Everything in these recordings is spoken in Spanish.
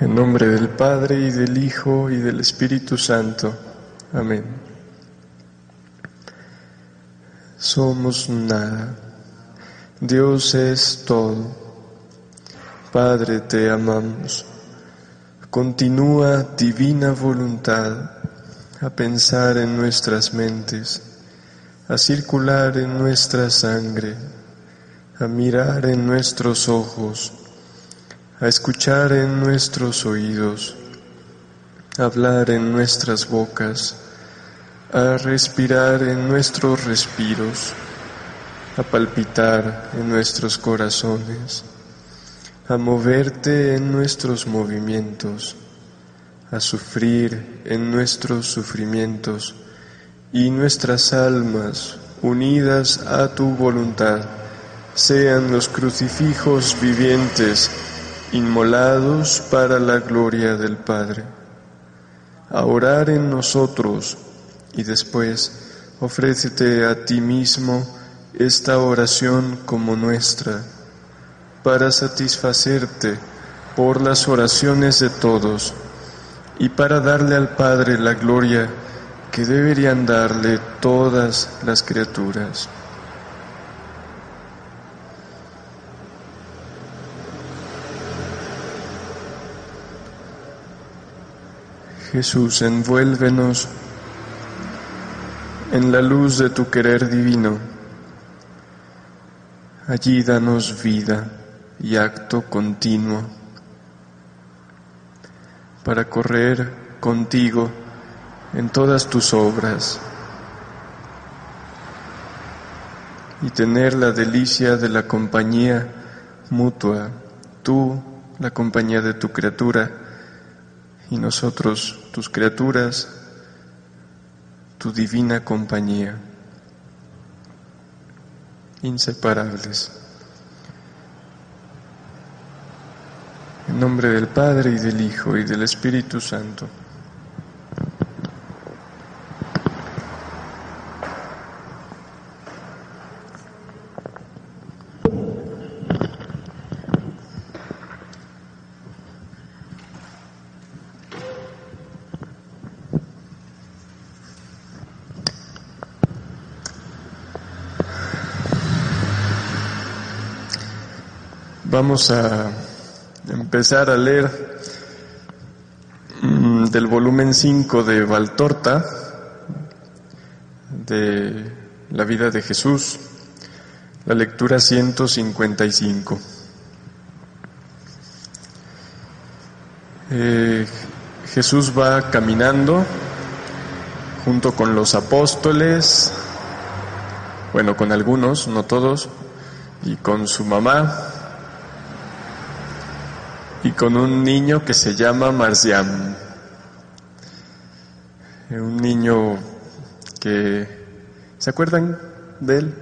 En nombre del Padre y del Hijo y del Espíritu Santo. Amén. Somos nada. Dios es todo. Padre, te amamos. Continúa divina voluntad a pensar en nuestras mentes, a circular en nuestra sangre, a mirar en nuestros ojos, a escuchar en nuestros oídos, a hablar en nuestras bocas, a respirar en nuestros respiros, a palpitar en nuestros corazones, a moverte en nuestros movimientos, a sufrir en nuestros sufrimientos y nuestras almas unidas a tu voluntad sean los crucifijos vivientes inmolados para la gloria del Padre. A orar en nosotros y después ofrécete a ti mismo esta oración como nuestra, para satisfacerte por las oraciones de todos y para darle al Padre la gloria que deberían darle todas las criaturas. Jesús, envuélvenos en la luz de tu querer divino. Allí danos vida y acto continuo para correr contigo en todas tus obras y tener la delicia de la compañía mutua, tú, la compañía de tu criatura, y nosotros, tus criaturas, tu divina compañía, inseparables. En nombre del Padre y del Hijo y del Espíritu Santo. Vamos a empezar a leer mm, del volumen 5 de Valtorta, de la vida de Jesús, la lectura 155. Eh, Jesús va caminando junto con los apóstoles, bueno, con algunos, no todos, y con su mamá, y con un niño que se llama Marciam. Un niño que... ¿Se acuerdan de él?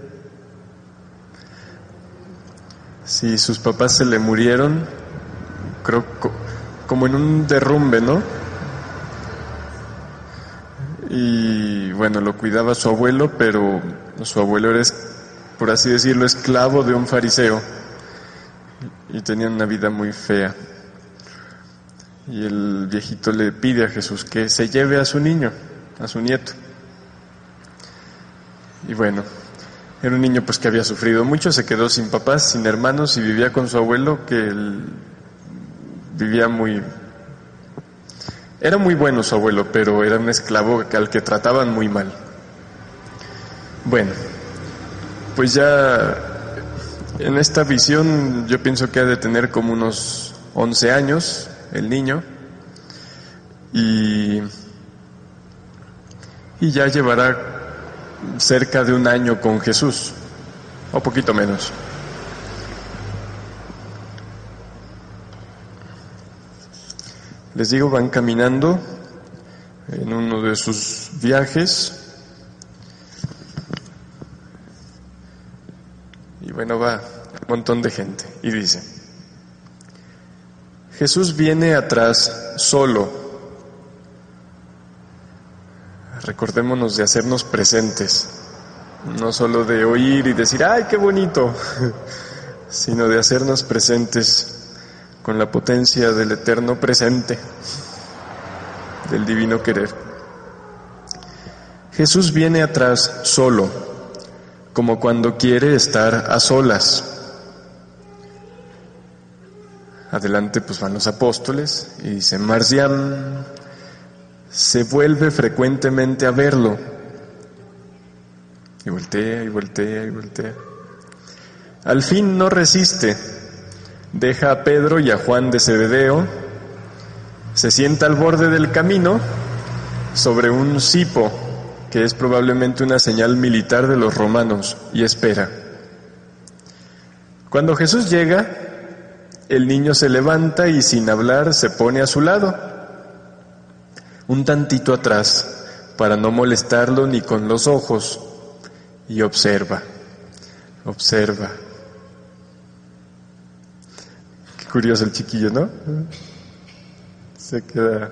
Si sus papás se le murieron, creo como en un derrumbe, ¿no? Y bueno, lo cuidaba su abuelo, pero su abuelo era, por así decirlo, esclavo de un fariseo y tenían una vida muy fea. Y el viejito le pide a Jesús que se lleve a su niño, a su nieto. Y bueno, era un niño pues que había sufrido mucho, se quedó sin papás, sin hermanos y vivía con su abuelo que él vivía muy... Era muy bueno su abuelo, pero era un esclavo al que trataban muy mal. Bueno, pues ya en esta visión yo pienso que ha de tener como unos 11 años el niño y, y ya llevará cerca de un año con Jesús, o poquito menos. Les digo, van caminando en uno de sus viajes y bueno, va un montón de gente y dice, Jesús viene atrás solo. Recordémonos de hacernos presentes, no solo de oír y decir, ay, qué bonito, sino de hacernos presentes con la potencia del eterno presente, del divino querer. Jesús viene atrás solo, como cuando quiere estar a solas. Adelante pues van los apóstoles y dice, Marcián se vuelve frecuentemente a verlo. Y voltea y voltea y voltea. Al fin no resiste, deja a Pedro y a Juan de Zebedeo, se sienta al borde del camino sobre un cipo, que es probablemente una señal militar de los romanos, y espera. Cuando Jesús llega, el niño se levanta y sin hablar se pone a su lado, un tantito atrás, para no molestarlo ni con los ojos, y observa, observa. Qué curioso el chiquillo, ¿no? Se queda...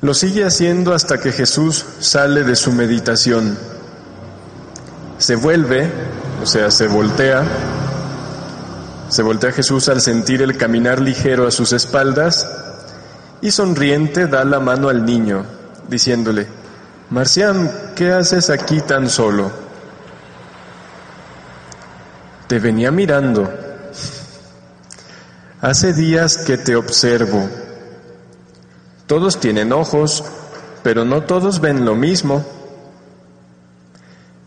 Lo sigue haciendo hasta que Jesús sale de su meditación. Se vuelve, o sea, se voltea se voltea Jesús al sentir el caminar ligero a sus espaldas y sonriente da la mano al niño, diciéndole, Marcián, ¿qué haces aquí tan solo? Te venía mirando. Hace días que te observo. Todos tienen ojos, pero no todos ven lo mismo.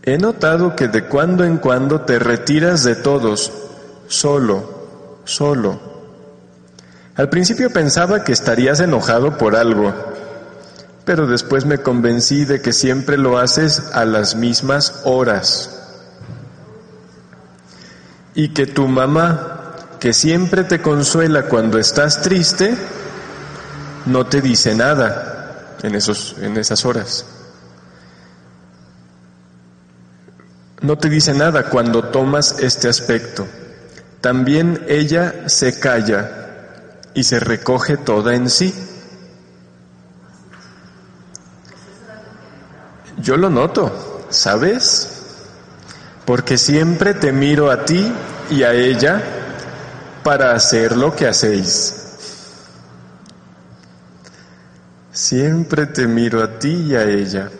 He notado que de cuando en cuando te retiras de todos solo, solo. Al principio pensaba que estarías enojado por algo, pero después me convencí de que siempre lo haces a las mismas horas. Y que tu mamá, que siempre te consuela cuando estás triste, no te dice nada en, esos, en esas horas. No te dice nada cuando tomas este aspecto. También ella se calla y se recoge toda en sí. Yo lo noto, ¿sabes? Porque siempre te miro a ti y a ella para hacer lo que hacéis. Siempre te miro a ti y a ella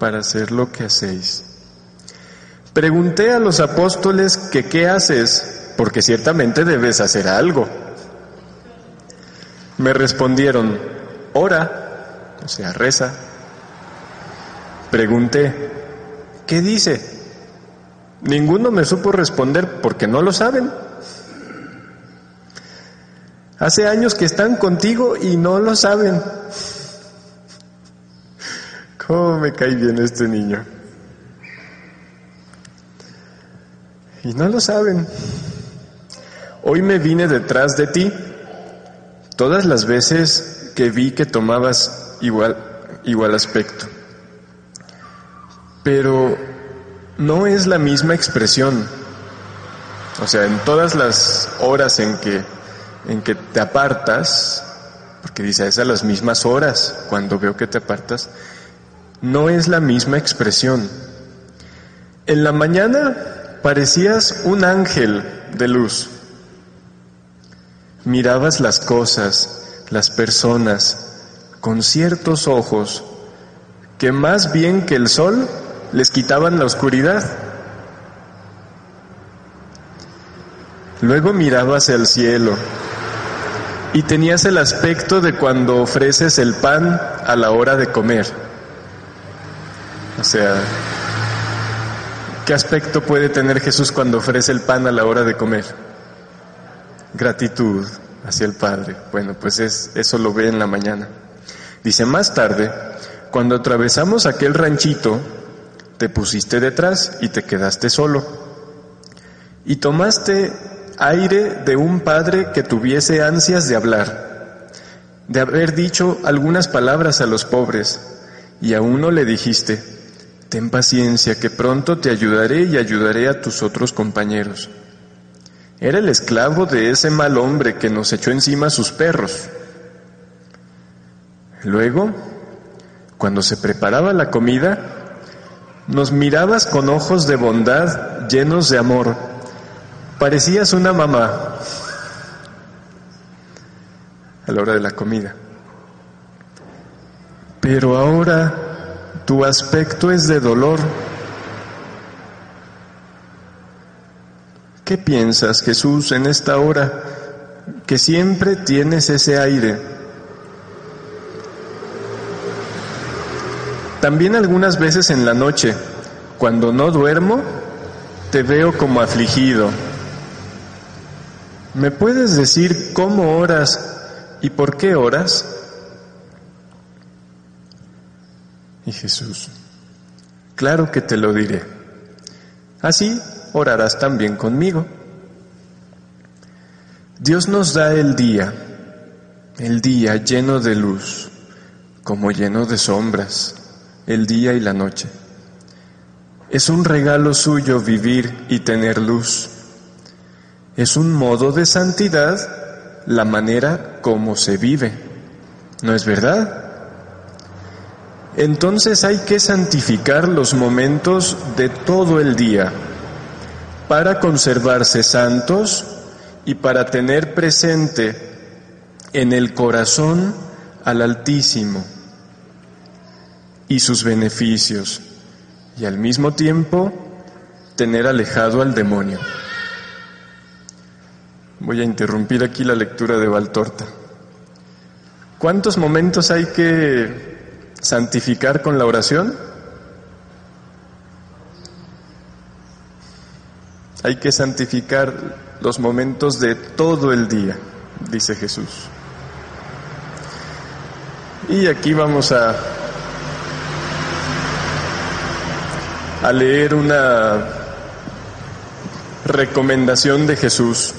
para hacer lo que hacéis. Pregunté a los apóstoles que qué haces porque ciertamente debes hacer algo. Me respondieron, ora, o sea, reza. Pregunté, ¿qué dice? Ninguno me supo responder porque no lo saben. Hace años que están contigo y no lo saben. ¿Cómo me cae bien este niño? Y no lo saben. Hoy me vine detrás de ti todas las veces que vi que tomabas igual, igual aspecto. Pero no es la misma expresión. O sea, en todas las horas en que, en que te apartas, porque dice, es a las mismas horas cuando veo que te apartas, no es la misma expresión. En la mañana parecías un ángel de luz. Mirabas las cosas, las personas, con ciertos ojos que más bien que el sol les quitaban la oscuridad. Luego mirabas el cielo y tenías el aspecto de cuando ofreces el pan a la hora de comer. O sea, ¿qué aspecto puede tener Jesús cuando ofrece el pan a la hora de comer? Gratitud hacia el Padre. Bueno, pues es, eso lo ve en la mañana. Dice, más tarde, cuando atravesamos aquel ranchito, te pusiste detrás y te quedaste solo. Y tomaste aire de un padre que tuviese ansias de hablar, de haber dicho algunas palabras a los pobres, y a uno le dijiste, ten paciencia, que pronto te ayudaré y ayudaré a tus otros compañeros. Era el esclavo de ese mal hombre que nos echó encima sus perros. Luego, cuando se preparaba la comida, nos mirabas con ojos de bondad llenos de amor, Parecías una mamá a la hora de la comida. Pero ahora tu aspecto es de dolor. ¿Qué piensas, Jesús, en esta hora que siempre tienes ese aire? También algunas veces en la noche, cuando no duermo, te veo como afligido. ¿Me puedes decir cómo oras y por qué oras? Y Jesús, claro que te lo diré. Así orarás también conmigo. Dios nos da el día, el día lleno de luz, como lleno de sombras, el día y la noche. Es un regalo suyo vivir y tener luz. Es un modo de santidad la manera como se vive. ¿No es verdad? Entonces hay que santificar los momentos de todo el día para conservarse santos y para tener presente en el corazón al Altísimo y sus beneficios y al mismo tiempo tener alejado al demonio. Voy a interrumpir aquí la lectura de Valtorta. ¿Cuántos momentos hay que santificar con la oración? Hay que santificar los momentos de todo el día, dice Jesús. Y aquí vamos a, a leer una recomendación de Jesús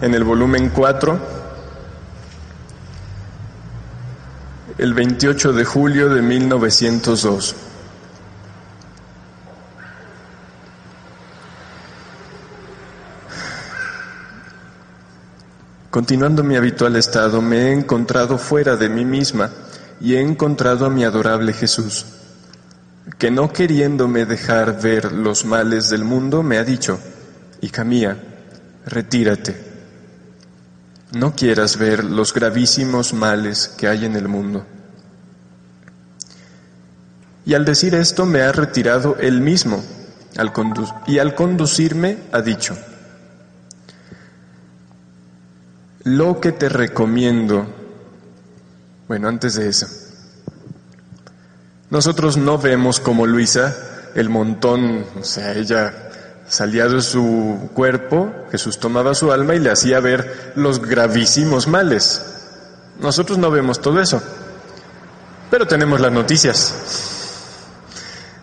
en el volumen 4, el 28 de julio de 1902. Continuando mi habitual estado, me he encontrado fuera de mí misma y he encontrado a mi adorable Jesús, que no queriéndome dejar ver los males del mundo, me ha dicho, hija mía, retírate, no quieras ver los gravísimos males que hay en el mundo. Y al decir esto me ha retirado él mismo, y al conducirme ha dicho, Lo que te recomiendo, bueno, antes de eso, nosotros no vemos como Luisa el montón, o sea, ella salía de su cuerpo, Jesús tomaba su alma y le hacía ver los gravísimos males. Nosotros no vemos todo eso, pero tenemos las noticias.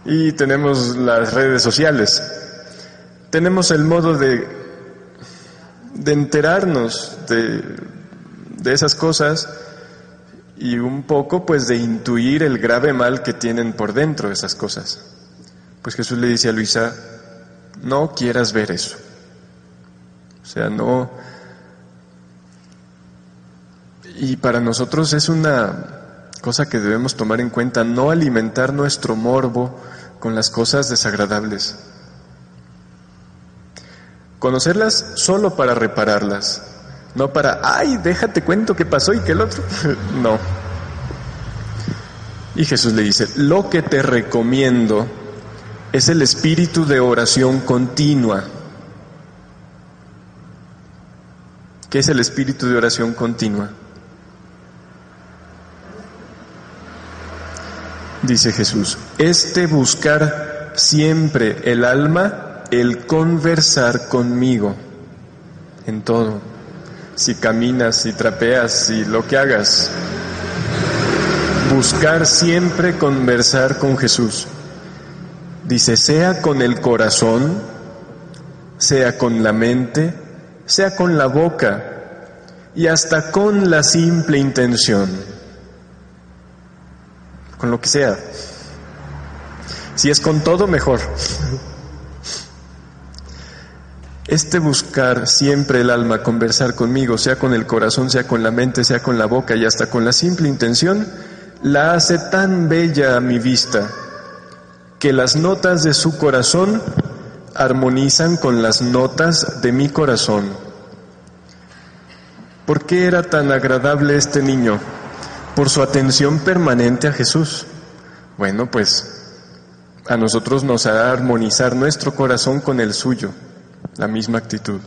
Y tenemos las redes sociales, tenemos el modo de de enterarnos de, de esas cosas y un poco pues de intuir el grave mal que tienen por dentro esas cosas. Pues Jesús le dice a Luisa, no quieras ver eso. O sea, no... Y para nosotros es una cosa que debemos tomar en cuenta, no alimentar nuestro morbo con las cosas desagradables. Conocerlas solo para repararlas, no para, ay, déjate cuento qué pasó y qué el otro. no. Y Jesús le dice, lo que te recomiendo es el espíritu de oración continua. ¿Qué es el espíritu de oración continua? Dice Jesús, este buscar siempre el alma el conversar conmigo en todo. Si caminas, si trapeas, si lo que hagas. Buscar siempre conversar con Jesús. Dice, sea con el corazón, sea con la mente, sea con la boca y hasta con la simple intención. Con lo que sea. Si es con todo, mejor. Este buscar siempre el alma, conversar conmigo, sea con el corazón, sea con la mente, sea con la boca y hasta con la simple intención, la hace tan bella a mi vista que las notas de su corazón armonizan con las notas de mi corazón. ¿Por qué era tan agradable este niño? Por su atención permanente a Jesús. Bueno, pues a nosotros nos hará armonizar nuestro corazón con el suyo, la misma actitud.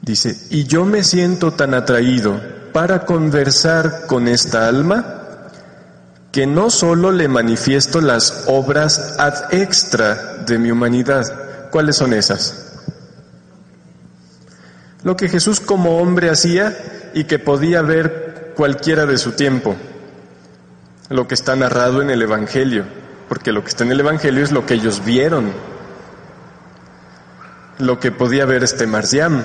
Dice, y yo me siento tan atraído para conversar con esta alma que no solo le manifiesto las obras ad extra de mi humanidad. ¿Cuáles son esas? Lo que Jesús como hombre hacía y que podía ver cualquiera de su tiempo. Lo que está narrado en el Evangelio, porque lo que está en el Evangelio es lo que ellos vieron. Lo que podía ver este Marciam.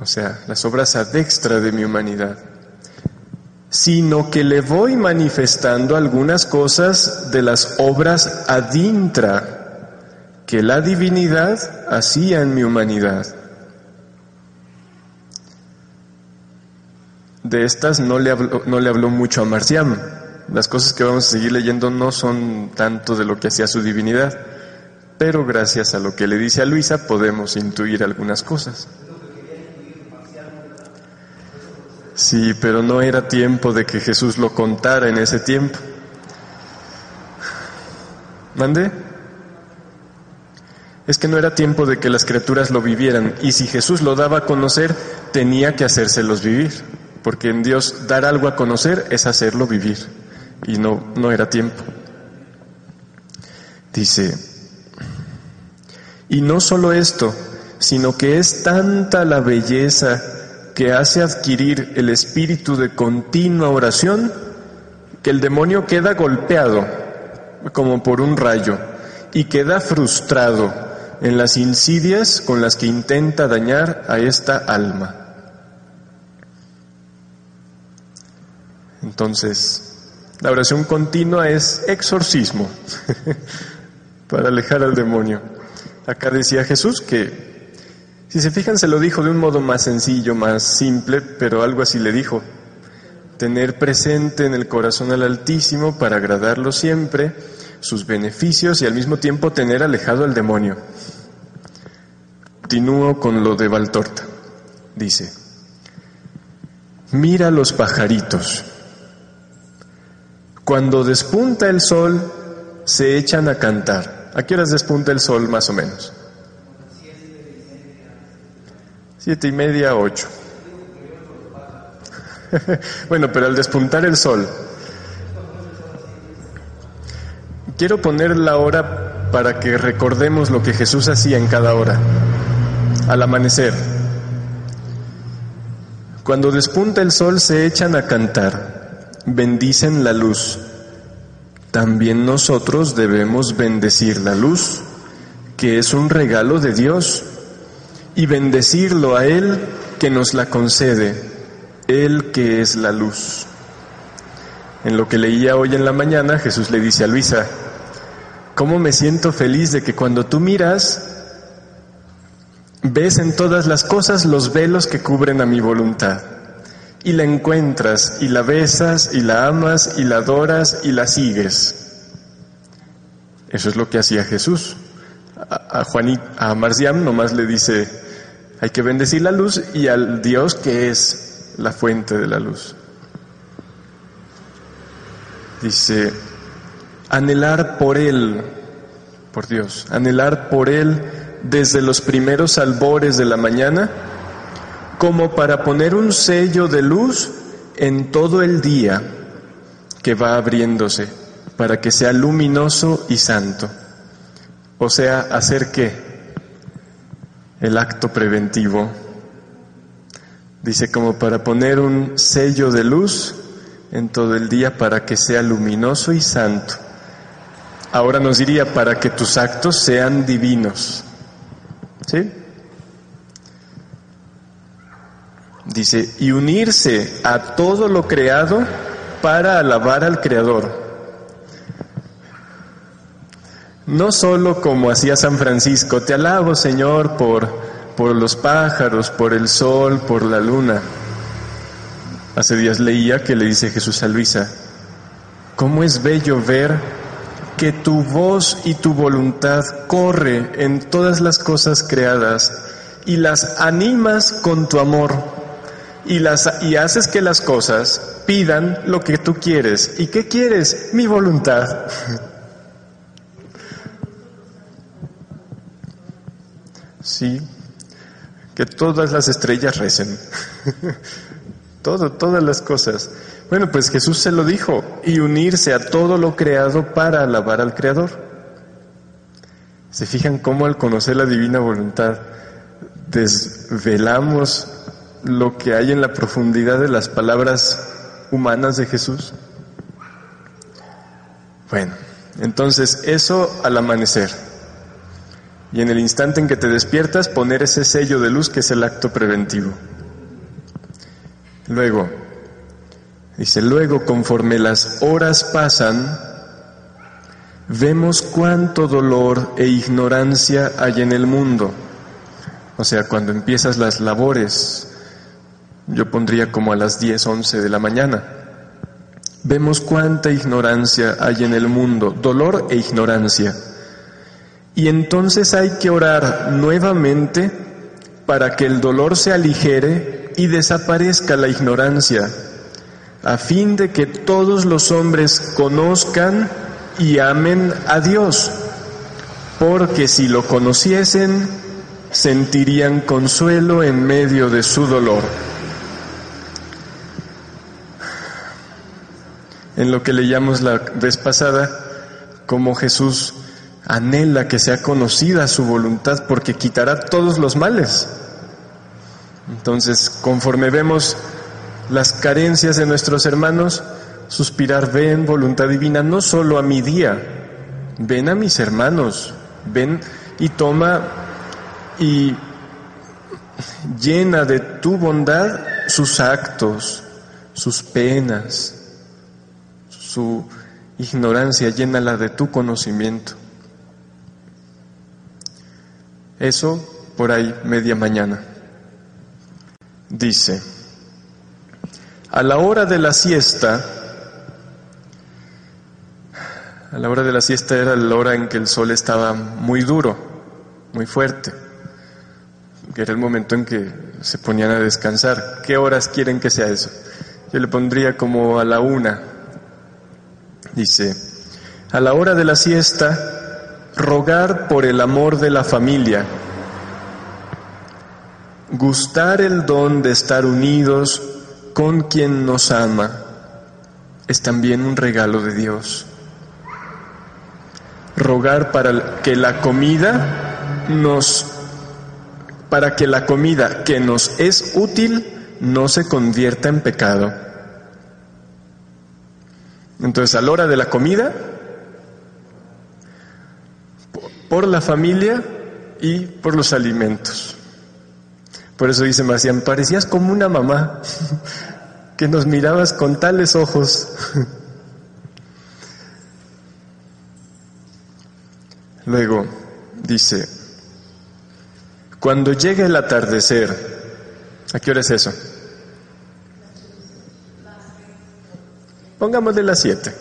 O sea, las obras ad extra de mi humanidad sino que le voy manifestando algunas cosas de las obras adintra que la divinidad hacía en mi humanidad. De estas no le habló, no le habló mucho a Marciam. Las cosas que vamos a seguir leyendo no son tanto de lo que hacía su divinidad, pero gracias a lo que le dice a Luisa podemos intuir algunas cosas. Sí, pero no era tiempo de que Jesús lo contara en ese tiempo. ¿Mande? Es que no era tiempo de que las criaturas lo vivieran y si Jesús lo daba a conocer, tenía que hacérselos vivir, porque en Dios dar algo a conocer es hacerlo vivir y no, no era tiempo. Dice, y no solo esto, sino que es tanta la belleza que hace adquirir el espíritu de continua oración, que el demonio queda golpeado como por un rayo y queda frustrado en las insidias con las que intenta dañar a esta alma. Entonces, la oración continua es exorcismo para alejar al demonio. Acá decía Jesús que si se fijan, se lo dijo de un modo más sencillo, más simple, pero algo así le dijo. Tener presente en el corazón al Altísimo para agradarlo siempre, sus beneficios y al mismo tiempo tener alejado al demonio. Continúo con lo de Valtorta. Dice, mira los pajaritos. Cuando despunta el sol, se echan a cantar. ¿A qué horas despunta el sol más o menos? Siete y media, ocho. bueno, pero al despuntar el sol, quiero poner la hora para que recordemos lo que Jesús hacía en cada hora. Al amanecer, cuando despunta el sol se echan a cantar, bendicen la luz. También nosotros debemos bendecir la luz, que es un regalo de Dios y bendecirlo a Él que nos la concede, Él que es la luz. En lo que leía hoy en la mañana, Jesús le dice a Luisa, ¿cómo me siento feliz de que cuando tú miras, ves en todas las cosas los velos que cubren a mi voluntad? Y la encuentras, y la besas, y la amas, y la adoras, y la sigues. Eso es lo que hacía Jesús. A, Juanita, a Marciam nomás le dice, hay que bendecir la luz y al Dios que es la fuente de la luz. Dice, anhelar por Él, por Dios, anhelar por Él desde los primeros albores de la mañana, como para poner un sello de luz en todo el día que va abriéndose, para que sea luminoso y santo. O sea, hacer qué? el acto preventivo. Dice como para poner un sello de luz en todo el día para que sea luminoso y santo. Ahora nos diría para que tus actos sean divinos. ¿Sí? Dice, y unirse a todo lo creado para alabar al Creador. No solo como hacía San Francisco, te alabo Señor por, por los pájaros, por el sol, por la luna. Hace días leía que le dice Jesús a Luisa, ¿cómo es bello ver que tu voz y tu voluntad corre en todas las cosas creadas y las animas con tu amor y, haces que las cosas pidan lo que tú quieres. ¿Y qué quieres? Mi voluntad. Sí, que todas las estrellas recen. Todo, todas las cosas. Bueno, pues Jesús se lo dijo, y unirse a todo lo creado para alabar al Creador. ¿Se fijan cómo al conocer la divina voluntad desvelamos lo que hay en la profundidad de las palabras humanas de Jesús? Bueno, entonces eso al amanecer. Y en el instante en que te despiertas, poner ese sello de luz que es el acto preventivo. Luego, dice, luego conforme las horas pasan, vemos cuánto dolor e ignorancia hay en el mundo. O sea, cuando empiezas las labores, yo pondría como a las 10, 11 de la mañana. Vemos cuánta ignorancia hay en el mundo, dolor e ignorancia. Y entonces hay que orar nuevamente para que el dolor se aligere y desaparezca la ignorancia, a fin de que todos los hombres conozcan y amen a Dios, porque si lo conociesen, sentirían consuelo en medio de su dolor. En lo que leíamos la vez pasada, como Jesús anhela que sea conocida su voluntad porque quitará todos los males. Entonces, conforme vemos las carencias de nuestros hermanos, suspirar, ven voluntad divina, no solo a mi día, ven a mis hermanos, ven y toma y llena de tu bondad sus actos, sus penas, su ignorancia, llénala de tu conocimiento. Eso por ahí media mañana. Dice, a la hora de la siesta, a la hora de la siesta era la hora en que el sol estaba muy duro, muy fuerte, que era el momento en que se ponían a descansar. ¿Qué horas quieren que sea eso? Yo le pondría como a la una. Dice, a la hora de la siesta, rogar por el amor de la familia, gustar el don de estar unidos con quien nos ama, es también un regalo de Dios. Rogar para que la comida nos para que la comida que nos es útil no se convierta en pecado. Entonces, a la hora de la comida, por la familia y por los alimentos. Por eso dice Marcián, parecías como una mamá que nos mirabas con tales ojos. Luego dice, cuando llegue el atardecer, ¿a qué hora es eso? Pongámosle las siete.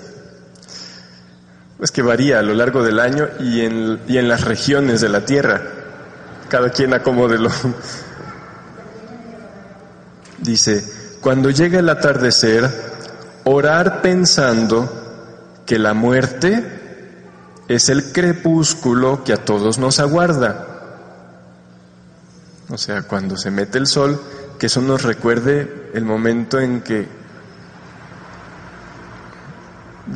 Es que varía a lo largo del año y en, y en las regiones de la tierra. Cada quien acomódelo. Dice, cuando llegue el atardecer, orar pensando que la muerte es el crepúsculo que a todos nos aguarda. O sea, cuando se mete el sol, que eso nos recuerde el momento en que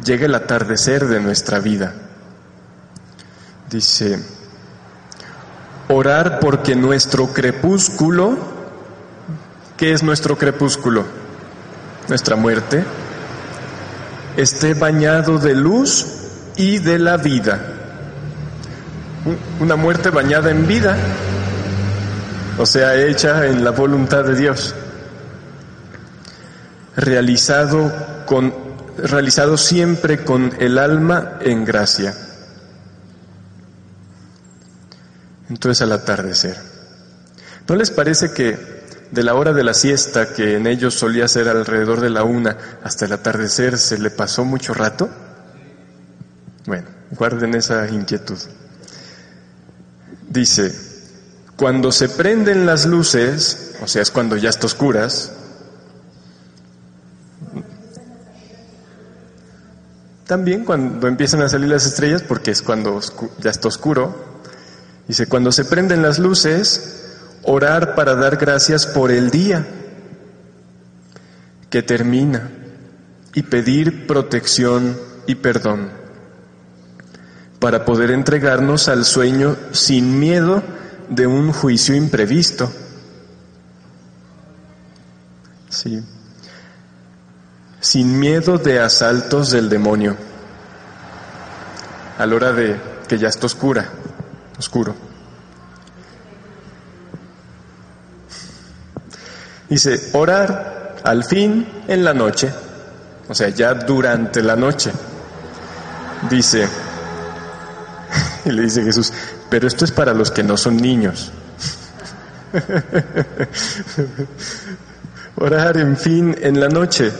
llega el atardecer de nuestra vida. Dice, orar porque nuestro crepúsculo, ¿qué es nuestro crepúsculo? Nuestra muerte, esté bañado de luz y de la vida. Una muerte bañada en vida, o sea, hecha en la voluntad de Dios, realizado con realizado siempre con el alma en gracia. Entonces al atardecer. ¿No les parece que de la hora de la siesta, que en ellos solía ser alrededor de la una, hasta el atardecer se le pasó mucho rato? Bueno, Guarden esa inquietud. Dice, cuando se prenden las luces, o sea, es cuando ya está oscuras, también cuando empiezan a salir las estrellas, porque es cuando ya está oscuro, dice, cuando se prenden las luces, orar para dar gracias por el día que termina y pedir protección y perdón para poder entregarnos al sueño sin miedo de un juicio imprevisto. Sí. Sin miedo de asaltos del demonio. A la hora de que ya está oscura, oscuro. Dice, orar al fin en la noche, o sea, ya durante la noche. Dice, y le dice Jesús, pero esto es para los que no son niños. Orar, en fin, en la noche,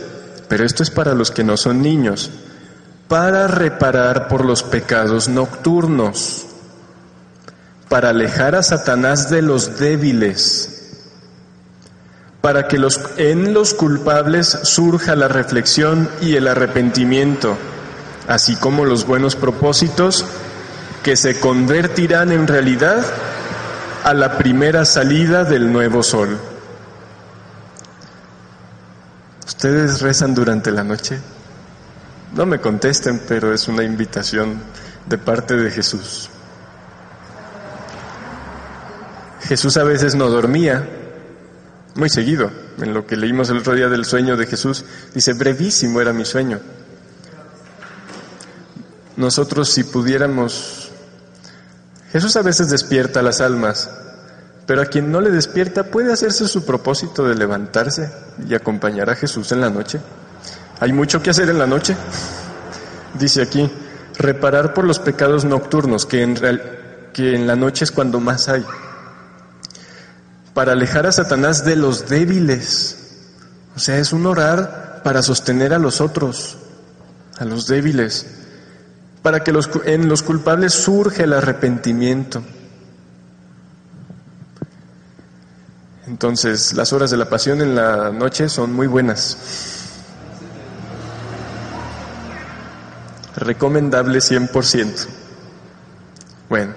pero esto es para los que no son niños, para reparar por los pecados nocturnos, para alejar a Satanás de los débiles, para que en los culpables surja la reflexión y el arrepentimiento, así como los buenos propósitos que se convertirán en realidad a la primera salida del nuevo sol. ¿Ustedes rezan durante la noche? No me contesten, pero es una invitación de parte de Jesús. Jesús a veces no dormía, muy seguido. En lo que leímos el otro día del sueño de Jesús, dice, brevísimo era mi sueño. Nosotros si pudiéramos Jesús a veces despierta las almas, pero a quien no le despierta puede hacerse su propósito de levantarse y acompañar a Jesús en la noche. Hay mucho que hacer en la noche. Dice aquí, reparar por los pecados nocturnos, que en, que en la noche es cuando más hay. Para alejar a Satanás de los débiles. O sea, es un orar para sostener a los otros, a los débiles para que los, en los culpables surge el arrepentimiento. Entonces, las horas de la pasión en la noche son muy buenas. Recomendable 100%. Bueno,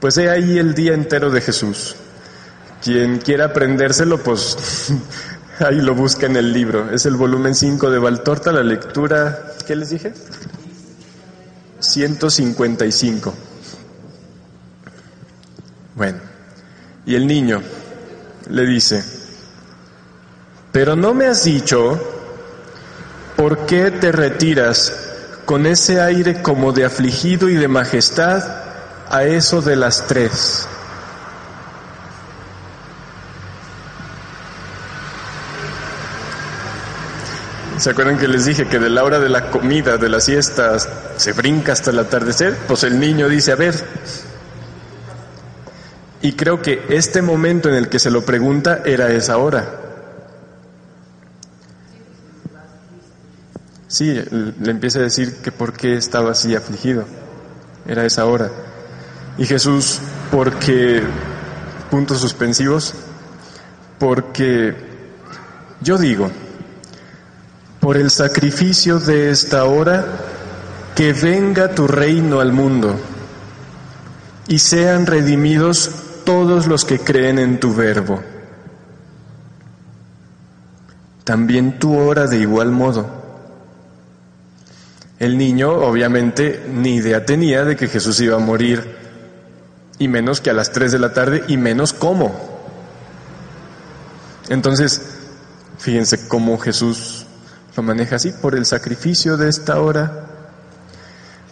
pues he ahí el día entero de Jesús. Quien quiera aprendérselo, pues ahí lo busca en el libro. Es el volumen 5 de Valtorta, la lectura, ¿qué les dije? 155. Bueno, y el niño le dice, pero no me has dicho por qué te retiras con ese aire como de afligido y de majestad a eso de las tres. ¿Se acuerdan que les dije que de la hora de la comida, de las siestas, se brinca hasta el atardecer? Pues el niño dice, a ver. Y creo que este momento en el que se lo pregunta era esa hora. Sí, le empieza a decir que por qué estaba así afligido. Era esa hora. Y Jesús, porque, puntos suspensivos, porque yo digo, por el sacrificio de esta hora, que venga tu reino al mundo y sean redimidos todos los que creen en tu verbo. También tu hora de igual modo. El niño obviamente ni idea tenía de que Jesús iba a morir, y menos que a las tres de la tarde, y menos cómo. Entonces, fíjense cómo Jesús lo maneja así, por el sacrificio de esta hora.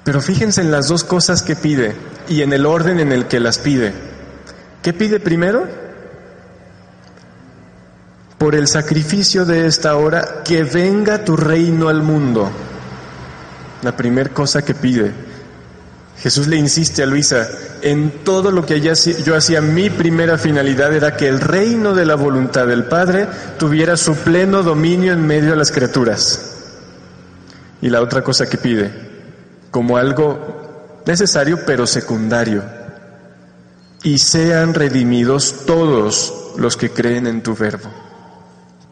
Pero fíjense en las dos cosas que pide y en el orden en el que las pide. ¿Qué pide primero? Por el sacrificio de esta hora, que venga tu reino al mundo. La primera cosa que pide. Jesús le insiste a Luisa, en todo lo que yo hacía, mi primera finalidad era que el reino de la voluntad del Padre tuviera su pleno dominio en medio de las criaturas. Y la otra cosa que pide, como algo necesario pero secundario. Y sean redimidos todos los que creen en tu verbo.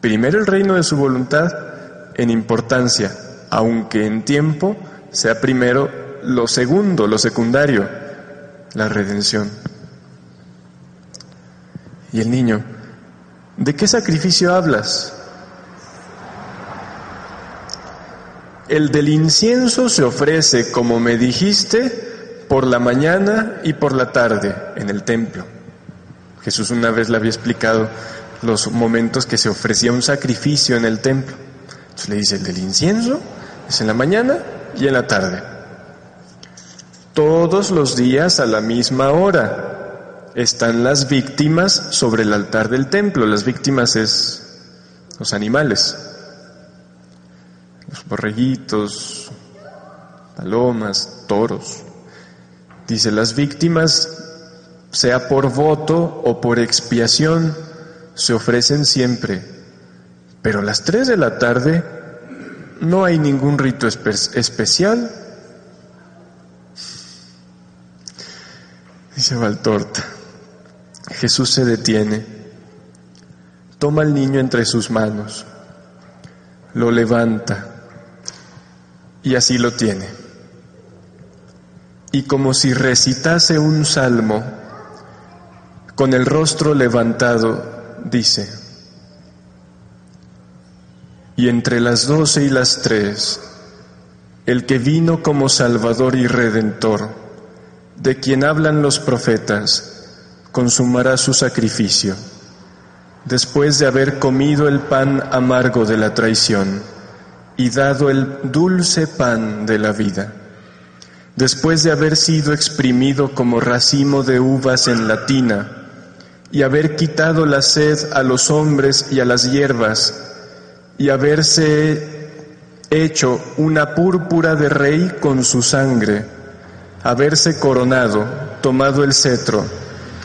Primero el reino de su voluntad en importancia, aunque en tiempo sea primero lo segundo, lo secundario, la redención. Y el niño, ¿de qué sacrificio hablas? El del incienso se ofrece, como me dijiste, por la mañana y por la tarde en el templo. Jesús una vez le había explicado los momentos que se ofrecía un sacrificio en el templo. Entonces le dice, el del incienso es en la mañana y en la tarde. Todos los días a la misma hora están las víctimas sobre el altar del templo. Las víctimas es los animales, los borreguitos, palomas, toros. Dice, las víctimas, sea por voto o por expiación, se ofrecen siempre, pero a las tres de la tarde no hay ningún rito especial. Dice Valtorta, Jesús se detiene, toma al niño entre sus manos, lo levanta y así lo tiene. Y como si recitase un salmo, con el rostro levantado, dice, y entre las doce y las tres, el que vino como Salvador y Redentor, de quien hablan los profetas, consumará su sacrificio, después de haber comido el pan amargo de la traición y dado el dulce pan de la vida, después de haber sido exprimido como racimo de uvas en la tina, y haber quitado la sed a los hombres y a las hierbas, y haberse hecho una púrpura de rey con su sangre, haberse coronado, tomado el cetro,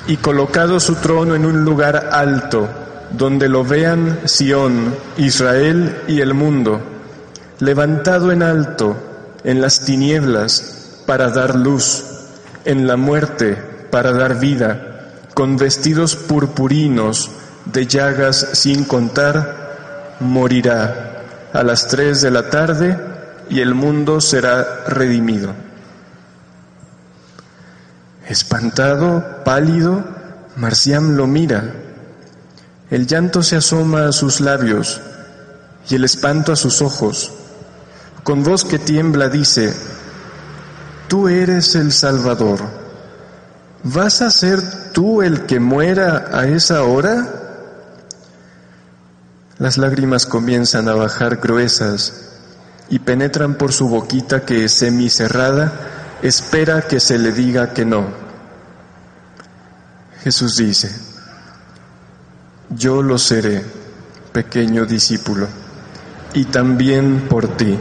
y colocado su trono en un lugar alto, donde lo vean Sión, Israel y el mundo, levantado en alto, en las tinieblas, para dar luz, en la muerte, para dar vida, con vestidos purpurinos de llagas sin contar, morirá a las tres de la tarde y el mundo será redimido. Espantado, pálido, Marciam lo mira. El llanto se asoma a sus labios y el espanto a sus ojos. Con voz que tiembla dice, Tú eres el Salvador. ¿Vas a ser tú el que muera a esa hora? Las lágrimas comienzan a bajar gruesas y penetran por su boquita que semicerrada, espera que se le diga que no. Jesús dice, yo lo seré, pequeño discípulo, y también por ti.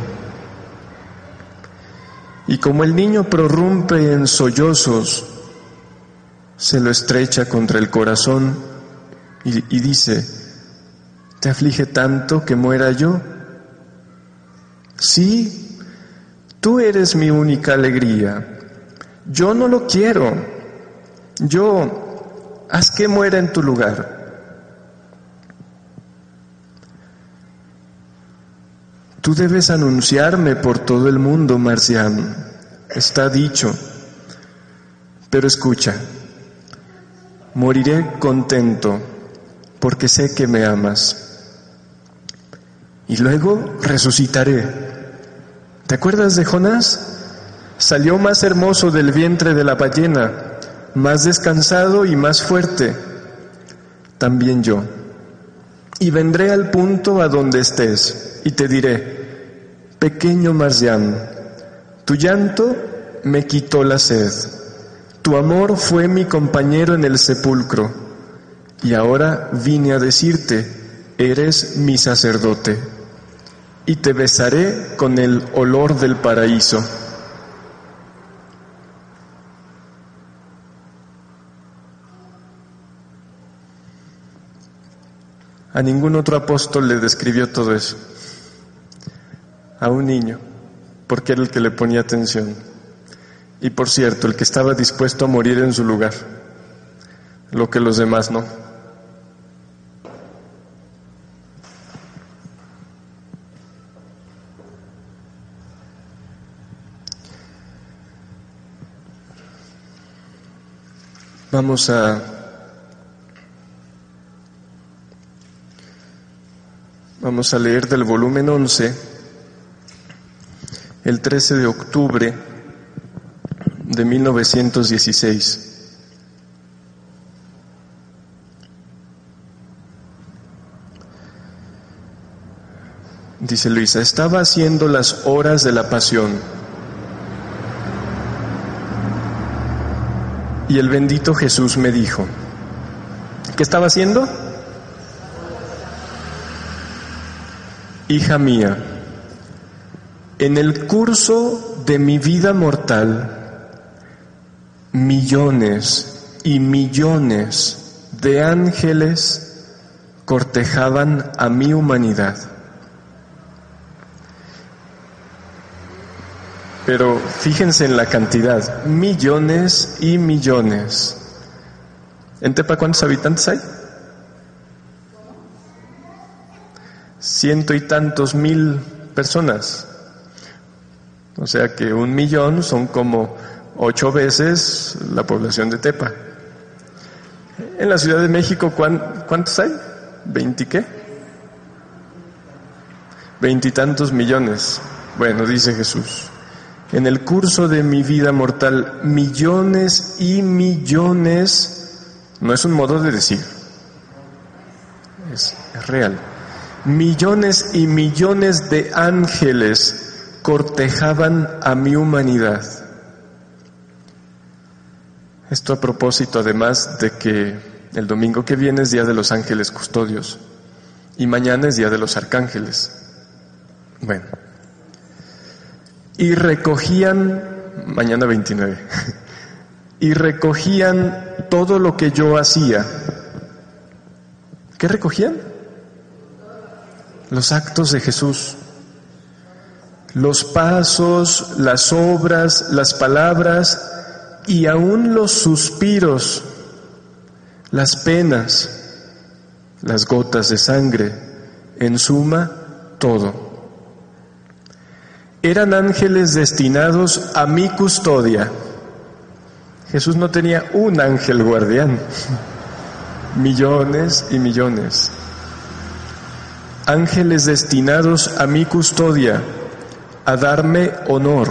Y como el niño prorrumpe en sollozos, se lo estrecha contra el corazón y, dice, ¿te aflige tanto que muera yo? Sí, tú eres mi única alegría. Yo no lo quiero. Yo, haz que muera en tu lugar. Tú debes anunciarme por todo el mundo, Marciano. Está dicho. Pero escucha, moriré contento porque sé que me amas. Y luego resucitaré. ¿Te acuerdas de Jonás? Salió más hermoso del vientre de la ballena, más descansado y más fuerte. También yo. Y vendré al punto a donde estés y te diré, pequeño Marcián, tu llanto me quitó la sed tu amor fue mi compañero en el sepulcro, y ahora vine a decirte, eres mi sacerdote, y te besaré con el olor del paraíso. A ningún otro apóstol le describió todo eso. A un niño, porque era el que le ponía atención. Y por cierto, el que estaba dispuesto a morir en su lugar, lo que los demás no. Vamos a Vamos a leer del volumen 11, el 13 de octubre de 1916. Dice Luisa, estaba haciendo las horas de la pasión. Y el bendito Jesús me dijo, ¿qué estaba haciendo? Hija mía, en el curso de mi vida mortal, millones y millones de ángeles cortejaban a mi humanidad. Pero fíjense en la cantidad, millones y millones. ¿En Tepa cuántos habitantes hay? ciento y tantos mil personas. O sea que un millón son como ocho veces la población de Tepa. En la Ciudad de México, ¿cuántos hay? ¿Veinti qué? Veintitantos millones. Bueno, dice Jesús. En el curso de mi vida mortal, millones y millones, no es un modo de decir, es, es real millones y millones de ángeles cortejaban a mi humanidad. Esto a propósito además de que el domingo que viene es Día de los Ángeles Custodios y mañana es Día de los Arcángeles. Bueno, y recogían, mañana 29, y recogían todo lo que yo hacía. ¿Qué recogían? los actos de Jesús, los pasos, las obras, las palabras y aún los suspiros, las penas, las gotas de sangre, en suma, todo. Eran ángeles destinados a mi custodia. Jesús no tenía un ángel guardián, millones y millones ángeles destinados a mi custodia, a darme honor,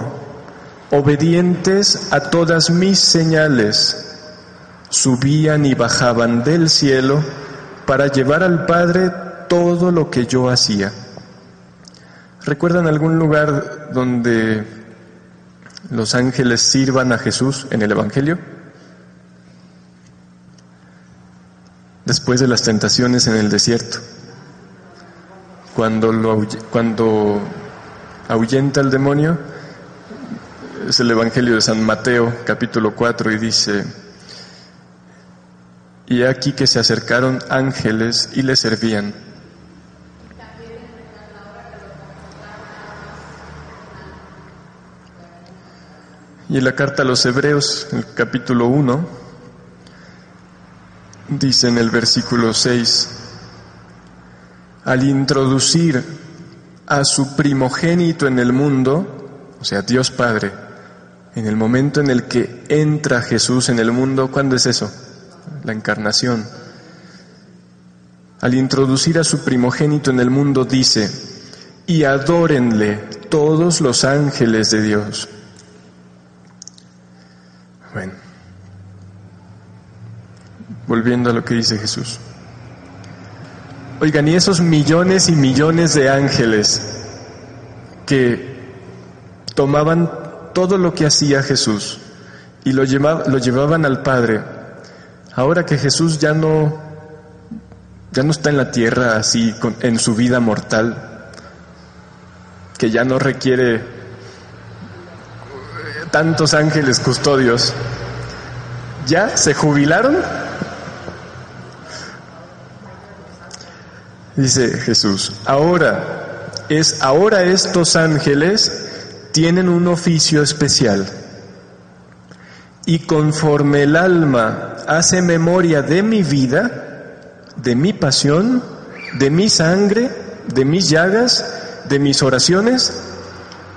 obedientes a todas mis señales, subían y bajaban del cielo para llevar al Padre todo lo que yo hacía. ¿Recuerdan algún lugar donde los ángeles sirvan a Jesús en el Evangelio? Después de las tentaciones en el desierto cuando, lo, cuando ahuyenta el demonio, es el Evangelio de San Mateo capítulo 4 y dice, y aquí que se acercaron ángeles y le servían. Y en la carta a los Hebreos, el capítulo 1, dice en el versículo 6, al introducir a su primogénito en el mundo, o sea, Dios Padre, en el momento en el que entra Jesús en el mundo, ¿cuándo es eso? La encarnación. Al introducir a su primogénito en el mundo dice, y adórenle todos los ángeles de Dios. Bueno, volviendo a lo que dice Jesús. Oigan, y esos millones y millones de ángeles que tomaban todo lo que hacía Jesús y lo, lo llevaban al Padre, ahora que Jesús ya no, ya no está en la tierra así en su vida mortal, que ya no requiere tantos ángeles custodios, ¿ya se jubilaron? Dice Jesús, ahora es ahora estos ángeles tienen un oficio especial. y conforme el alma hace memoria de mi vida, de mi pasión, de mi sangre, de mis llagas, de mis oraciones,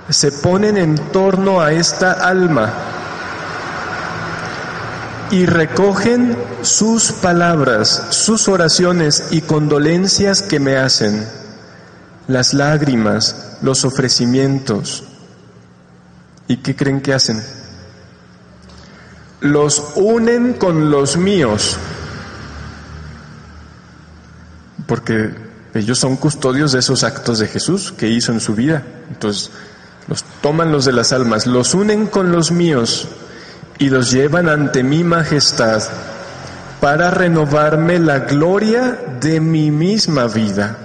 se ponen en torno a esta alma y recogen sus palabras, sus oraciones y condolencias que me hacen, las lágrimas, los ofrecimientos. ¿Y qué creen que hacen? los unen con los míos, porque ellos son custodios de esos actos de Jesús que hizo en su vida. Entonces, los toman los de las almas, los unen con los míos y los llevan ante mi majestad para renovarme la gloria de mi misma vida.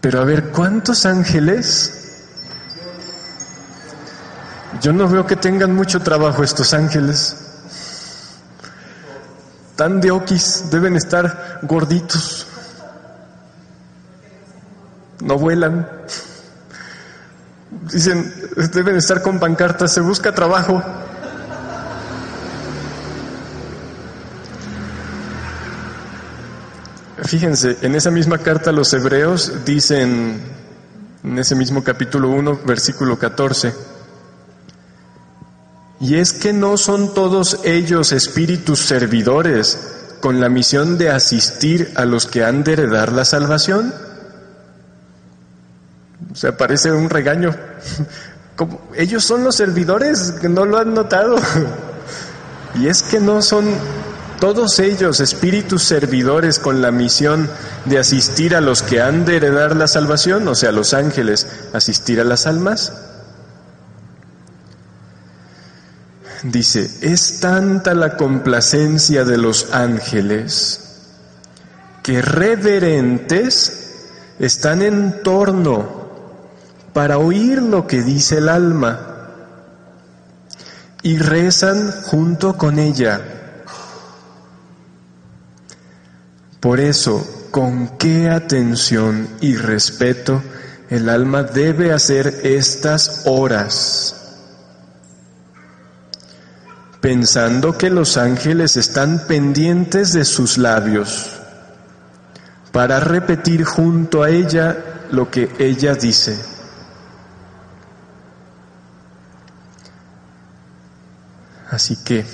Pero a ver, ¿cuántos ángeles yo no veo que tengan mucho trabajo estos ángeles. Tan de oquis, deben estar gorditos. No vuelan. Dicen, deben estar con pancartas, se busca trabajo. Fíjense, en esa misma carta los hebreos dicen, en ese mismo capítulo 1, versículo 14, y es que no son todos ellos espíritus servidores con la misión de asistir a los que han de heredar la salvación. O sea, parece un regaño. ellos son los servidores, que no lo han notado. Y es que no son todos ellos espíritus servidores con la misión de asistir a los que han de heredar la salvación, o sea, los ángeles, asistir a las almas. dice, es tanta la complacencia de los ángeles que reverentes están en torno para oír lo que dice el alma y rezan junto con ella. Por eso, con qué atención y respeto el alma debe hacer estas horas pensando que los ángeles están pendientes de sus labios para repetir junto a ella lo que ella dice. Así que,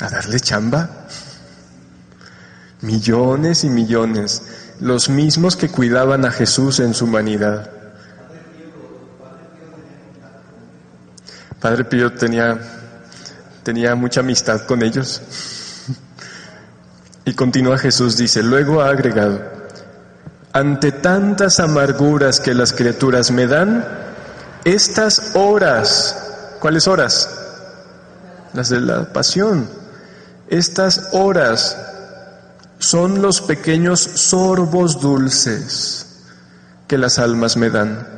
a darle chamba. Millones y millones, los mismos que cuidaban a Jesús en su humanidad. Padre Pío tenía tenía mucha amistad con ellos. Y continúa Jesús, dice, luego ha agregado, ante tantas amarguras que las criaturas me dan, estas horas, ¿cuáles horas? Las de la pasión. Estas horas son los pequeños sorbos dulces que las almas me dan.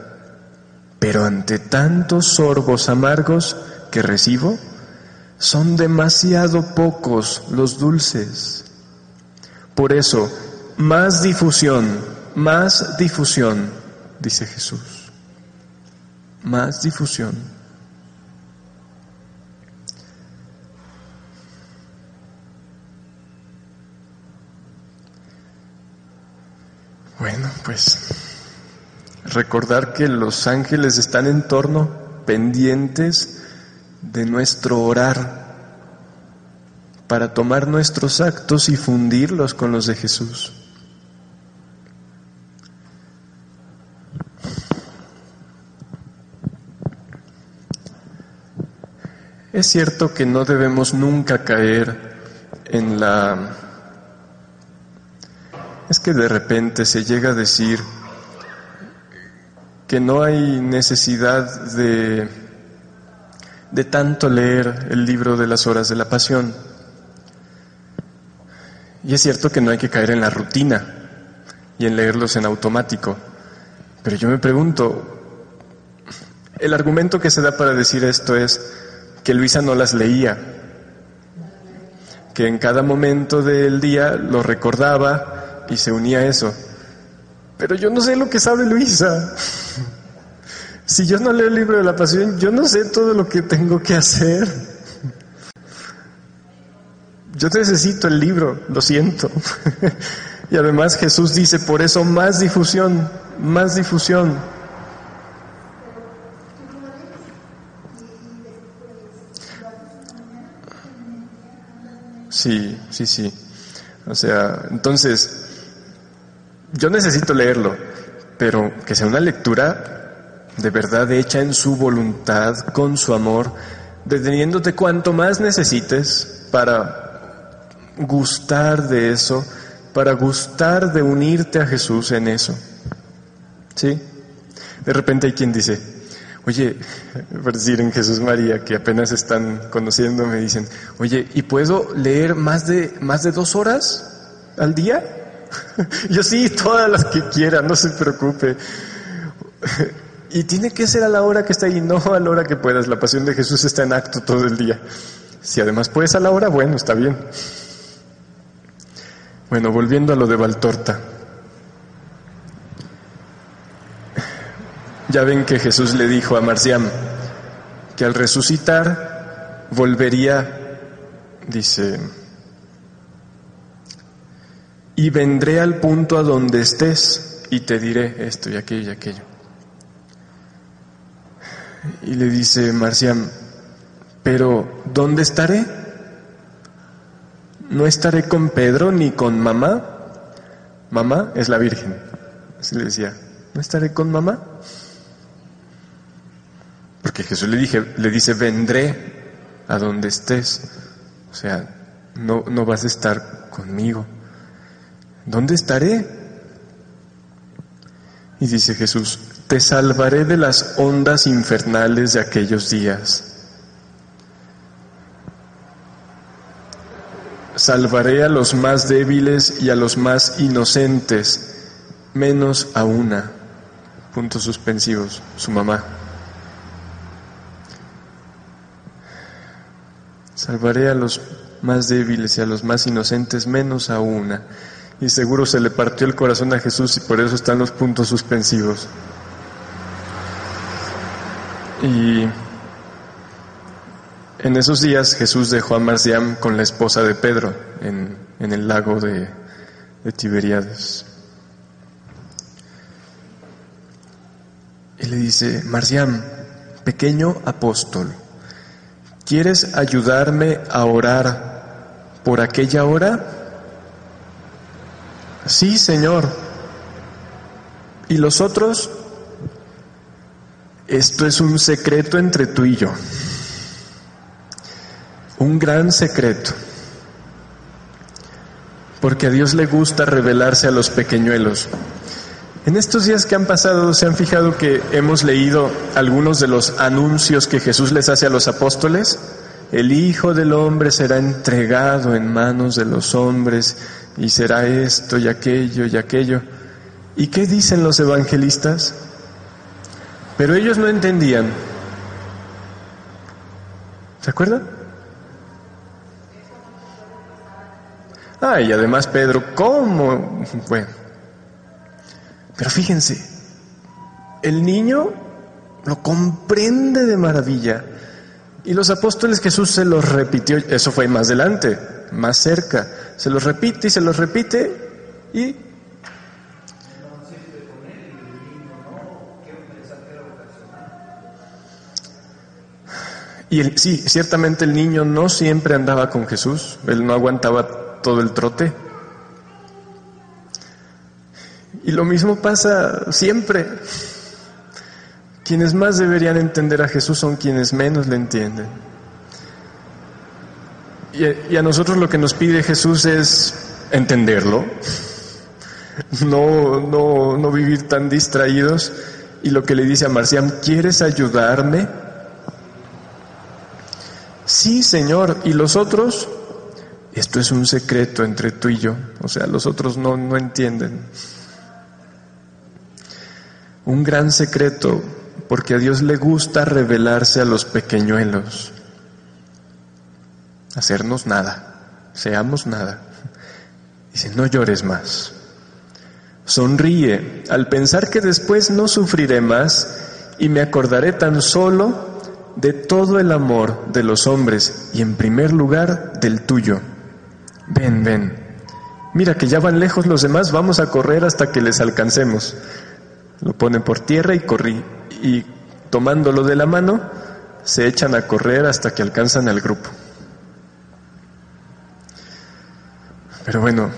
Pero ante tantos sorbos amargos que recibo, son demasiado pocos los dulces. Por eso, más difusión, más difusión, dice Jesús. Más difusión. Bueno, pues recordar que los ángeles están en torno, pendientes, de nuestro orar para tomar nuestros actos y fundirlos con los de Jesús. Es cierto que no debemos nunca caer en la... Es que de repente se llega a decir que no hay necesidad de de tanto leer el libro de las horas de la pasión. Y es cierto que no hay que caer en la rutina y en leerlos en automático, pero yo me pregunto, el argumento que se da para decir esto es que Luisa no las leía, que en cada momento del día lo recordaba y se unía a eso. Pero yo no sé lo que sabe Luisa. Si yo no leo el libro de la pasión, yo no sé todo lo que tengo que hacer. Yo necesito el libro, lo siento. y además Jesús dice, por eso más difusión, más difusión. Sí, sí, sí. O sea, entonces, yo necesito leerlo, pero que sea una lectura de verdad hecha en su voluntad, con su amor, deteniéndote cuanto más necesites para gustar de eso, para gustar de unirte a Jesús en eso. ¿Sí? De repente hay quien dice, oye, por decir en Jesús María, que apenas están conociendo, me dicen, oye, ¿y puedo leer más de, más de dos horas al día? Yo sí, todas las que quiera, no se preocupe. Y tiene que ser a la hora que está ahí, no a la hora que puedas. La pasión de Jesús está en acto todo el día. Si además puedes a la hora, bueno, está bien. Bueno, volviendo a lo de Valtorta. Ya ven que Jesús le dijo a Marciam que al resucitar volvería, dice, y vendré al punto a donde estés y te diré esto y aquello y aquello. Y le dice Marciam, pero ¿dónde estaré? No estaré con Pedro ni con mamá. Mamá es la Virgen. Así le decía, ¿no estaré con mamá? Porque Jesús le, dije, le dice, vendré a donde estés. O sea, no, no vas a estar conmigo. ¿Dónde estaré? Y dice Jesús, te salvaré de las ondas infernales de aquellos días. Salvaré a los más débiles y a los más inocentes, menos a una. Puntos suspensivos, su mamá. Salvaré a los más débiles y a los más inocentes, menos a una. Y seguro se le partió el corazón a Jesús y por eso están los puntos suspensivos. Y en esos días Jesús dejó a Marciam con la esposa de Pedro en, en el lago de, de Tiberiades. Y le dice, Marciam, pequeño apóstol, ¿Quieres ayudarme a orar por aquella hora? Sí, Señor. ¿Y los otros? Esto es un secreto entre tú y yo. Un gran secreto. Porque a Dios le gusta revelarse a los pequeñuelos. En estos días que han pasado, ¿se han fijado que hemos leído algunos de los anuncios que Jesús les hace a los apóstoles? El Hijo del Hombre será entregado en manos de los hombres y será esto y aquello y aquello. ¿Y qué dicen los evangelistas? Pero ellos no entendían. ¿Se acuerdan? Ah, y además Pedro, ¿cómo? Bueno, pero fíjense, el niño lo comprende de maravilla. Y los apóstoles Jesús se los repitió, eso fue más adelante, más cerca, se los repite y se los repite y... Y sí, ciertamente el niño no siempre andaba con Jesús, él no aguantaba todo el trote. Y lo mismo pasa siempre. Quienes más deberían entender a Jesús son quienes menos le entienden. Y, a nosotros lo que nos pide Jesús es entenderlo, no, no, no vivir tan distraídos. Y lo que le dice a Marciam, ¿quieres ayudarme? Sí, Señor. ¿Y los otros? Esto es un secreto entre tú y yo. O sea, los otros no, no entienden un gran secreto, porque a Dios le gusta revelarse a los pequeñuelos, hacernos nada, seamos nada. Dice, no llores más. Sonríe al pensar que después no sufriré más y me acordaré tan solo de todo el amor de los hombres y en primer lugar del tuyo. Ven, ven. Mira que ya van lejos los demás, vamos a correr hasta que les alcancemos. Lo ponen por tierra y corrí y tomándolo de la mano se echan a correr hasta que alcanzan al grupo. Pero bueno,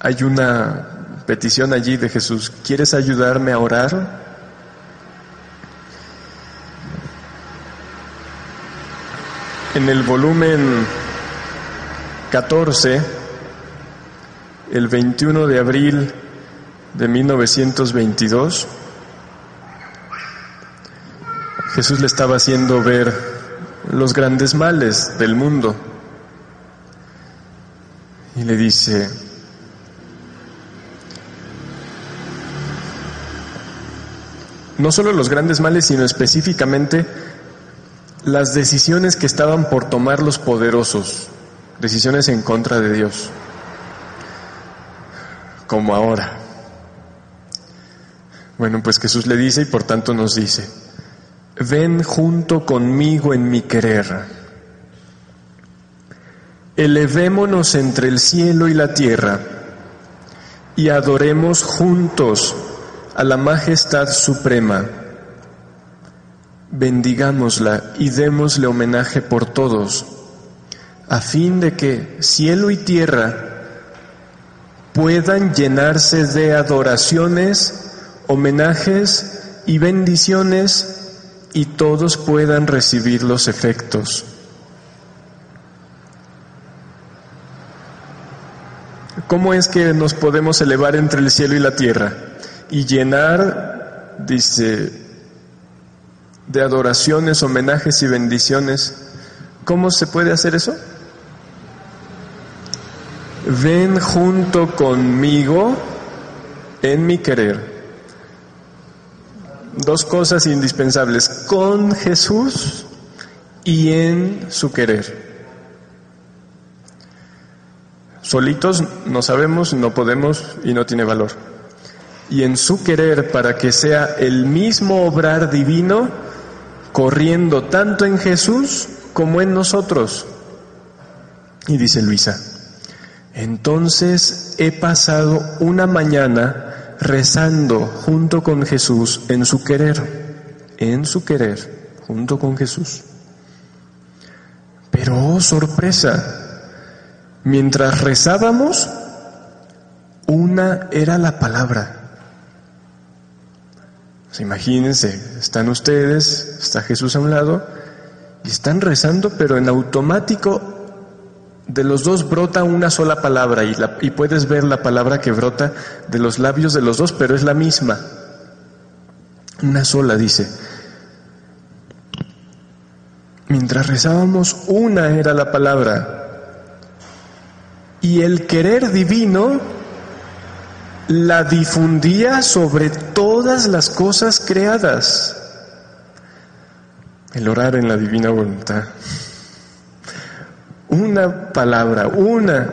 hay una petición allí de Jesús. ¿Quieres ayudarme a orar? En el volumen 14, el 21 de abril de 1922, Jesús le estaba haciendo ver los grandes males del mundo y le dice, no solo los grandes males, sino específicamente las decisiones que estaban por tomar los poderosos, decisiones en contra de Dios, como ahora. Bueno, pues Jesús le dice y por tanto nos dice, ven junto conmigo en mi querer elevémonos entre el cielo y la tierra y adoremos juntos a la majestad suprema. Bendigámosla y démosle homenaje por todos, a fin de que cielo y tierra puedan llenarse de adoraciones, homenajes y bendiciones y todos puedan recibir los efectos. ¿Cómo es que nos podemos elevar entre el cielo y la tierra y llenar, dice, de adoraciones, homenajes y bendiciones? ¿Cómo se puede hacer eso? Ven junto conmigo en mi querer. Dos cosas indispensables, con Jesús y en su querer. Solitos no sabemos, no podemos y no tiene valor. Y en su querer para que sea el mismo obrar divino, corriendo tanto en Jesús como en nosotros. Y dice Luisa, entonces he pasado una mañana rezando junto con Jesús en su querer, en su querer, junto con Jesús. Pero, oh sorpresa, Mientras rezábamos, una era la palabra. imagínense, están ustedes, está Jesús a un lado, y están rezando, pero en automático de los dos brota una sola palabra y, y puedes ver la palabra que brota de los labios de los dos, pero es la misma. Una sola, dice. Mientras rezábamos, una era la palabra y el querer divino la difundía sobre todas las cosas creadas. El orar en la divina voluntad. Una palabra, una,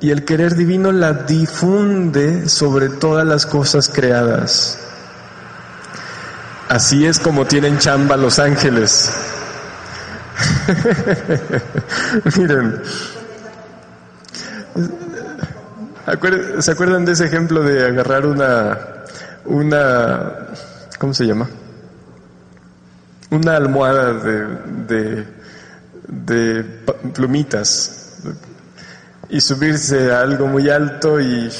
y el querer divino la difunde sobre todas las cosas creadas. Así es como tienen chamba los ángeles. Miren, ¿Se acuerdan de ese ejemplo de agarrar una, una, ¿cómo se llama? Una almohada de, de, plumitas y subirse a algo muy alto y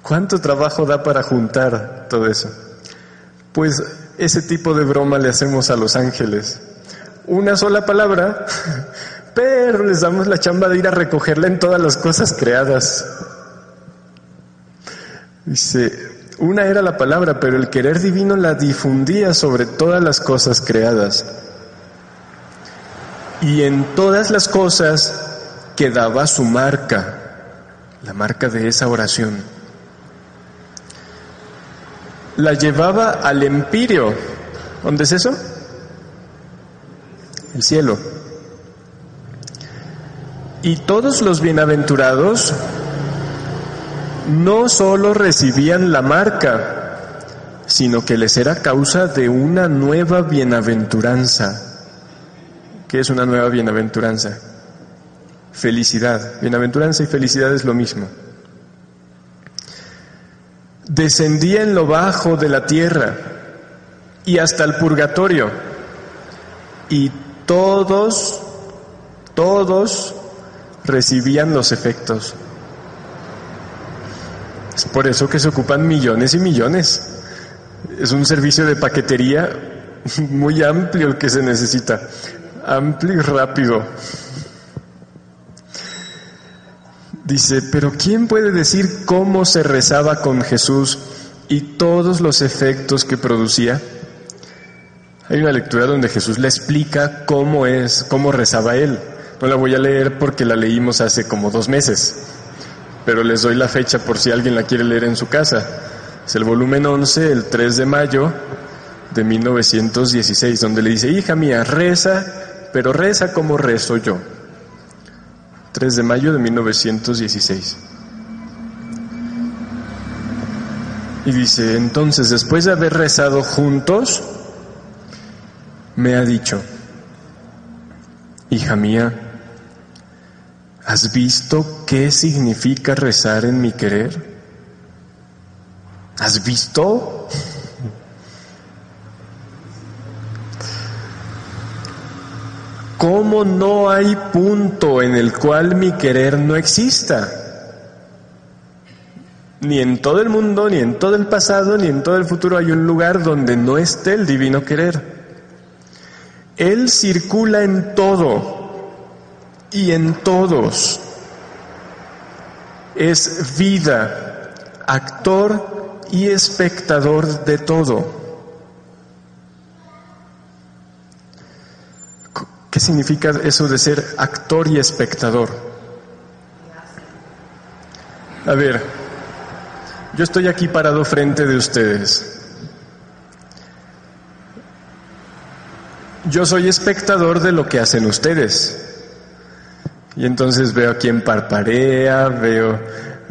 ¿cuánto trabajo da para juntar todo eso? Pues ese tipo de broma le hacemos a los ángeles. Una sola palabra pero les damos la chamba de ir a recogerla en todas las cosas creadas. Dice, una era la palabra, pero el querer divino la difundía sobre todas las cosas creadas. Y en todas las cosas quedaba su marca, la marca de esa oración. La llevaba al empirio. ¿Dónde es eso? El cielo. Y todos los bienaventurados no solo recibían la marca, sino que les era causa de una nueva bienaventuranza. ¿Qué es una nueva bienaventuranza? Felicidad. Bienaventuranza y felicidad es lo mismo. Descendía en lo bajo de la tierra y hasta el purgatorio. Y todos, todos recibían los efectos. Es por eso que se ocupan millones y millones. Es un servicio de paquetería muy amplio el que se necesita. Amplio y rápido. Dice, pero ¿quién puede decir cómo se rezaba con Jesús y todos los efectos que producía? Hay una lectura donde Jesús le explica cómo es, cómo rezaba él. No la voy a leer porque la leímos hace como dos meses, pero les doy la fecha por si alguien la quiere leer en su casa. Es el volumen 11, el 3 de mayo de 1916, donde le dice, hija mía, reza, pero reza como rezo yo. 3 de mayo de 1916. Y dice, entonces, después de haber rezado juntos, me ha dicho, hija mía, ¿Has visto qué significa rezar en mi querer? ¿Has visto? ¿Cómo no hay punto en el cual mi querer no exista? Ni en todo el mundo, ni en todo el pasado, ni en todo el futuro hay un lugar donde no esté el divino querer. Él circula en todo y en todos. Es vida, actor y espectador de todo. ¿Qué significa eso de ser actor y espectador? A ver, yo estoy aquí parado frente de ustedes. Yo soy espectador de lo que hacen ustedes. Y entonces veo a quien parparea, veo,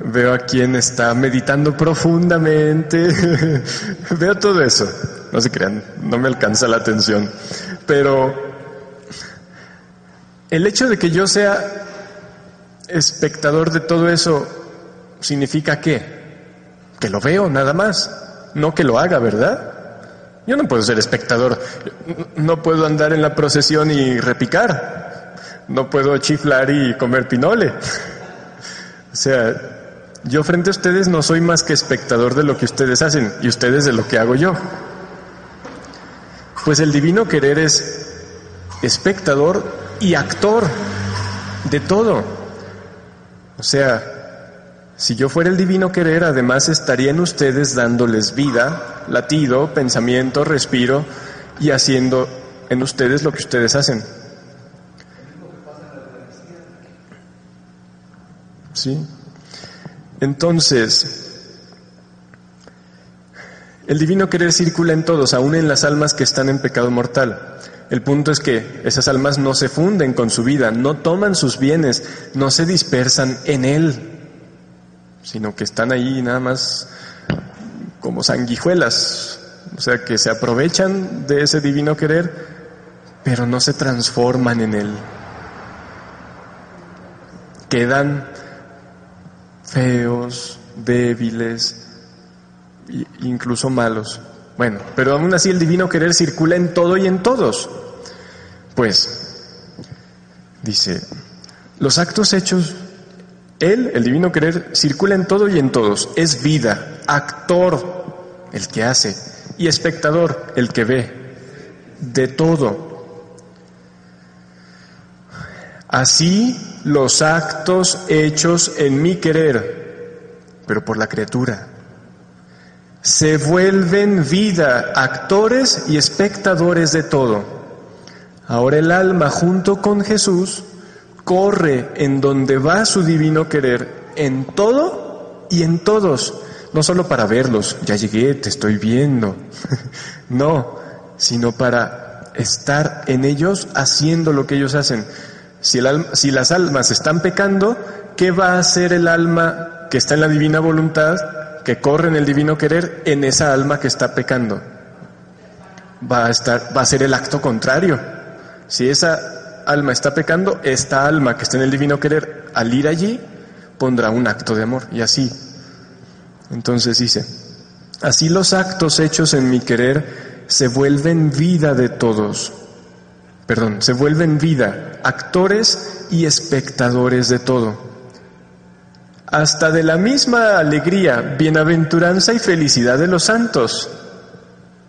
veo a quien está meditando profundamente, veo todo eso. No se crean, no me alcanza la atención. Pero el hecho de que yo sea espectador de todo eso significa qué? Que lo veo nada más, no que lo haga, ¿verdad? Yo no puedo ser espectador, no puedo andar en la procesión y repicar. No puedo chiflar y comer pinole. O sea, yo frente a ustedes no soy más que espectador de lo que ustedes hacen y ustedes de lo que hago yo. Pues el divino querer es espectador y actor de todo. O sea, si yo fuera el divino querer, además estaría en ustedes dándoles vida, latido, pensamiento, respiro y haciendo en ustedes lo que ustedes hacen. ¿Sí? Entonces, el divino querer circula en todos, aún en las almas que están en pecado mortal. El punto es que esas almas no se funden con su vida, no toman sus bienes, no se dispersan en él, sino que están ahí nada más como sanguijuelas, o sea, que se aprovechan de ese divino querer, pero no se transforman en él. Quedan feos, débiles, incluso malos. Bueno, pero aún así el divino querer circula en todo y en todos. Pues, dice, los actos hechos, Él, el divino querer, circula en todo y en todos. Es vida, actor, el que hace, y espectador, el que ve, de todo. Así los actos hechos en mi querer, pero por la criatura. Se vuelven vida, actores y espectadores de todo. Ahora el alma junto con Jesús corre en donde va su divino querer, en todo y en todos, no solo para verlos, ya llegué, te estoy viendo, no, sino para estar en ellos haciendo lo que ellos hacen. Si, las almas están pecando, ¿qué va a hacer el alma que está en la divina voluntad? que corre en el divino querer en esa alma que está pecando. Va a estar, va a ser el acto contrario. Si esa alma está pecando, esta alma que está en el divino querer, al ir allí, pondrá un acto de amor. Y así. Entonces dice, así los actos hechos en mi querer se vuelven vida de todos. Perdón, se vuelven vida, actores y espectadores de todo hasta de la misma alegría, bienaventuranza y felicidad de los santos,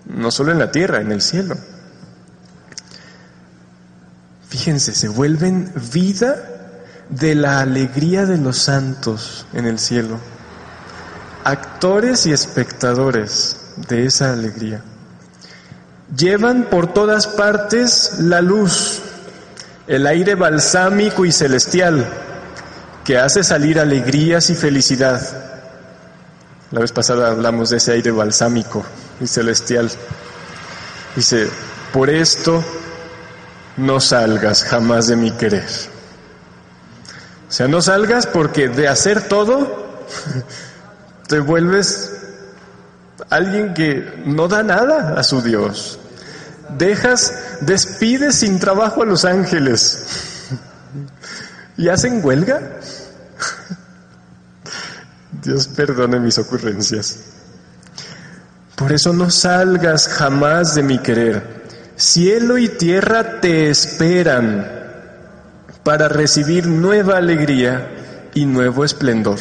no solo en la tierra, en el cielo. Fíjense, se vuelven vida de la alegría de los santos en el cielo, actores y espectadores de esa alegría. Llevan por todas partes la luz, el aire balsámico y celestial que hace salir alegrías y felicidad. La vez pasada hablamos de ese aire balsámico y celestial. Dice, por esto no salgas jamás de mi querer. O sea, no salgas porque de hacer todo te vuelves alguien que no da nada a su Dios. Dejas, despides sin trabajo a los ángeles y hacen huelga. Dios perdone mis ocurrencias. Por eso no salgas jamás de mi querer. Cielo y tierra te esperan para recibir nueva alegría y nuevo esplendor.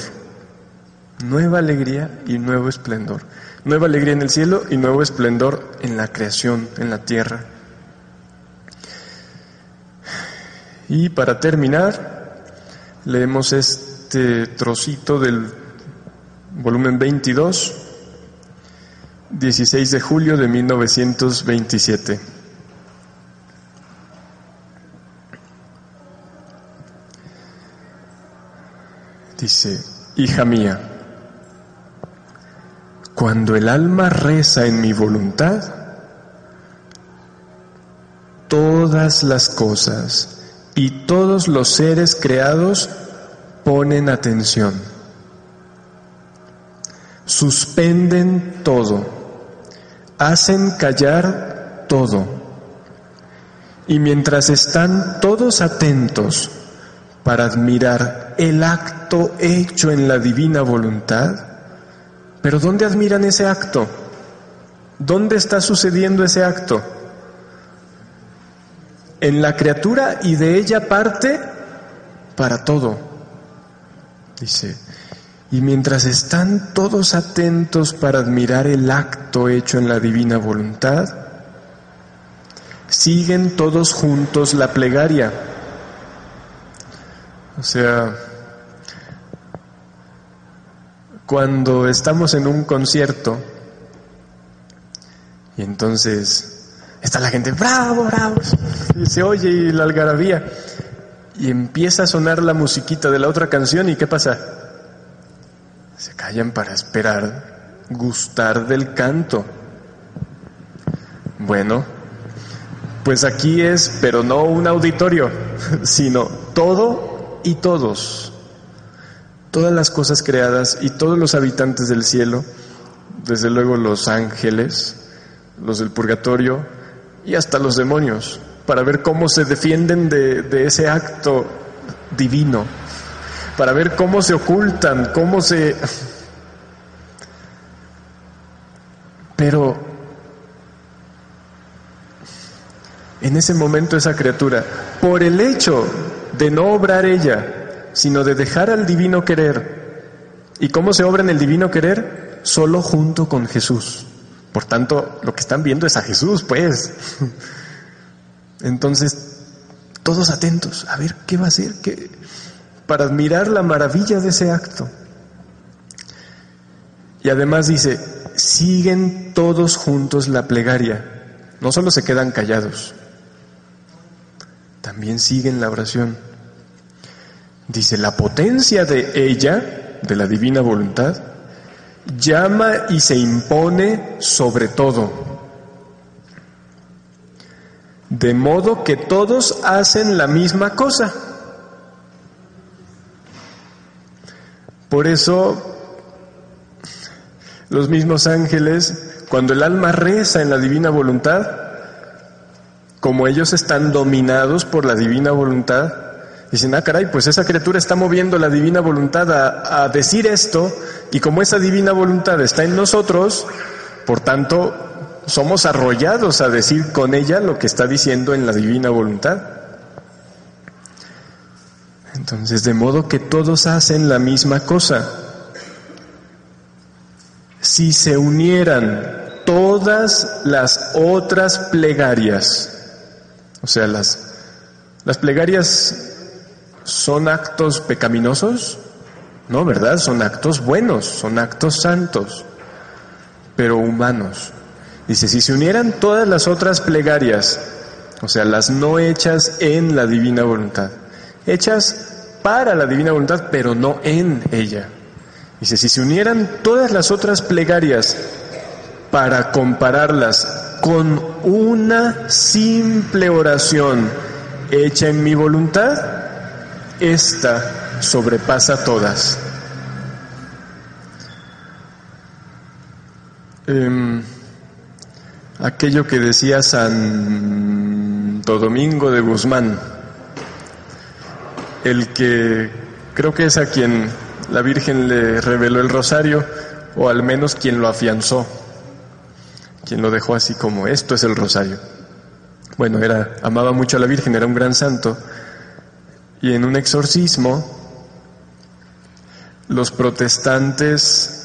Nueva alegría y nuevo esplendor. Nueva alegría en el cielo y nuevo esplendor en la creación, en la tierra. Y para terminar, leemos este trocito del volumen 22, 16 de julio de 1927. Dice, hija mía, cuando el alma reza en mi voluntad, todas las cosas y todos los seres creados ponen atención. Suspenden todo, hacen callar todo. Y mientras están todos atentos para admirar el acto hecho en la divina voluntad, pero ¿dónde admiran ese acto? ¿Dónde está sucediendo ese acto? En la criatura y de ella parte para todo. Dice, y mientras están todos atentos para admirar el acto hecho en la divina voluntad, siguen todos juntos la plegaria. O sea, cuando estamos en un concierto y entonces está la gente, bravo, bravo, y se oye la algarabía y empieza a sonar la musiquita de la otra canción y ¿qué pasa? Se callan para esperar gustar del canto. Bueno, pues aquí es, pero no un auditorio, sino todo y todos. Todas las cosas creadas y todos los habitantes del cielo, desde luego los ángeles, los del purgatorio y hasta los demonios para ver cómo se defienden de, ese acto divino, para ver cómo se ocultan, cómo se... Pero en ese momento esa criatura, por el hecho de no obrar ella, sino de dejar al divino querer, ¿y cómo se obra en el divino querer? Solo junto con Jesús. Por tanto, lo que están viendo es a Jesús, pues. Entonces, todos atentos, a ver qué va a hacer, ¿Qué? para admirar la maravilla de ese acto. Y además dice, siguen todos juntos la plegaria, no solo se quedan callados, también siguen la oración. Dice, la potencia de ella, de la divina voluntad, llama y se impone sobre todo de modo que todos hacen la misma cosa. Por eso Los mismos ángeles, cuando el alma reza en la divina voluntad, como ellos están dominados por la divina voluntad, dicen, ah, caray, pues esa criatura está moviendo la divina voluntad a, a decir esto, y como esa divina voluntad está en nosotros, por tanto, somos arrollados a decir con ella lo que está diciendo en la divina voluntad. Entonces, de modo que todos hacen la misma cosa. Si se unieran todas las otras plegarias, o sea, las, las plegarias son actos pecaminosos, no, ¿verdad? Son actos buenos, son actos santos, pero humanos. Dice, si se unieran todas las otras plegarias, o sea, las no hechas en la divina voluntad, hechas para la divina voluntad, pero no en ella. Dice, si se unieran todas las otras plegarias para compararlas con una simple oración hecha en mi voluntad, esta sobrepasa todas. Em, aquello que decía Santo Domingo de Guzmán, el que creo que es a quien la Virgen le reveló el rosario, o al menos quien lo afianzó, quien lo dejó así como esto es el rosario. Bueno, era, amaba mucho a la Virgen, era un gran santo, y en un exorcismo, los protestantes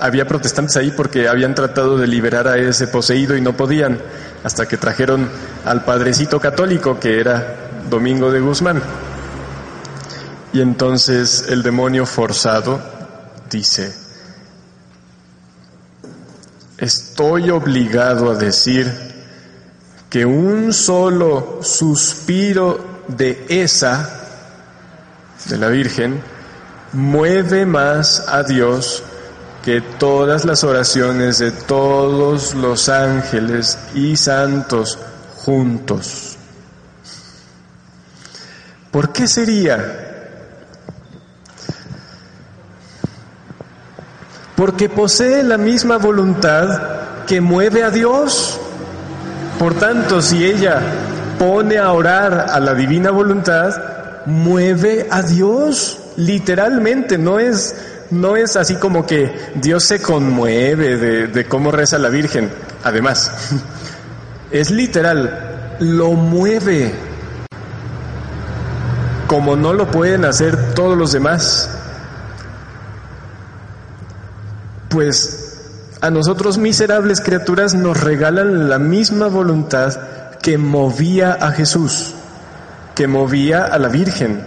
había protestantes ahí porque habían tratado de liberar a ese poseído y no podían, hasta que trajeron al padrecito católico que era Domingo de Guzmán. Y entonces el demonio forzado dice, estoy obligado a decir que un solo suspiro de esa, de la Virgen, mueve más a Dios que todas las oraciones de todos los ángeles y santos juntos. ¿Por qué sería? Porque posee la misma voluntad que mueve a Dios. Por tanto, si ella pone a orar a la divina voluntad, mueve a Dios. Literalmente, no es no es así como que Dios se conmueve de, cómo reza la Virgen. Además, es literal, lo mueve como no lo pueden hacer todos los demás. Pues a nosotros miserables criaturas nos regalan la misma voluntad que movía a Jesús, que movía a la Virgen,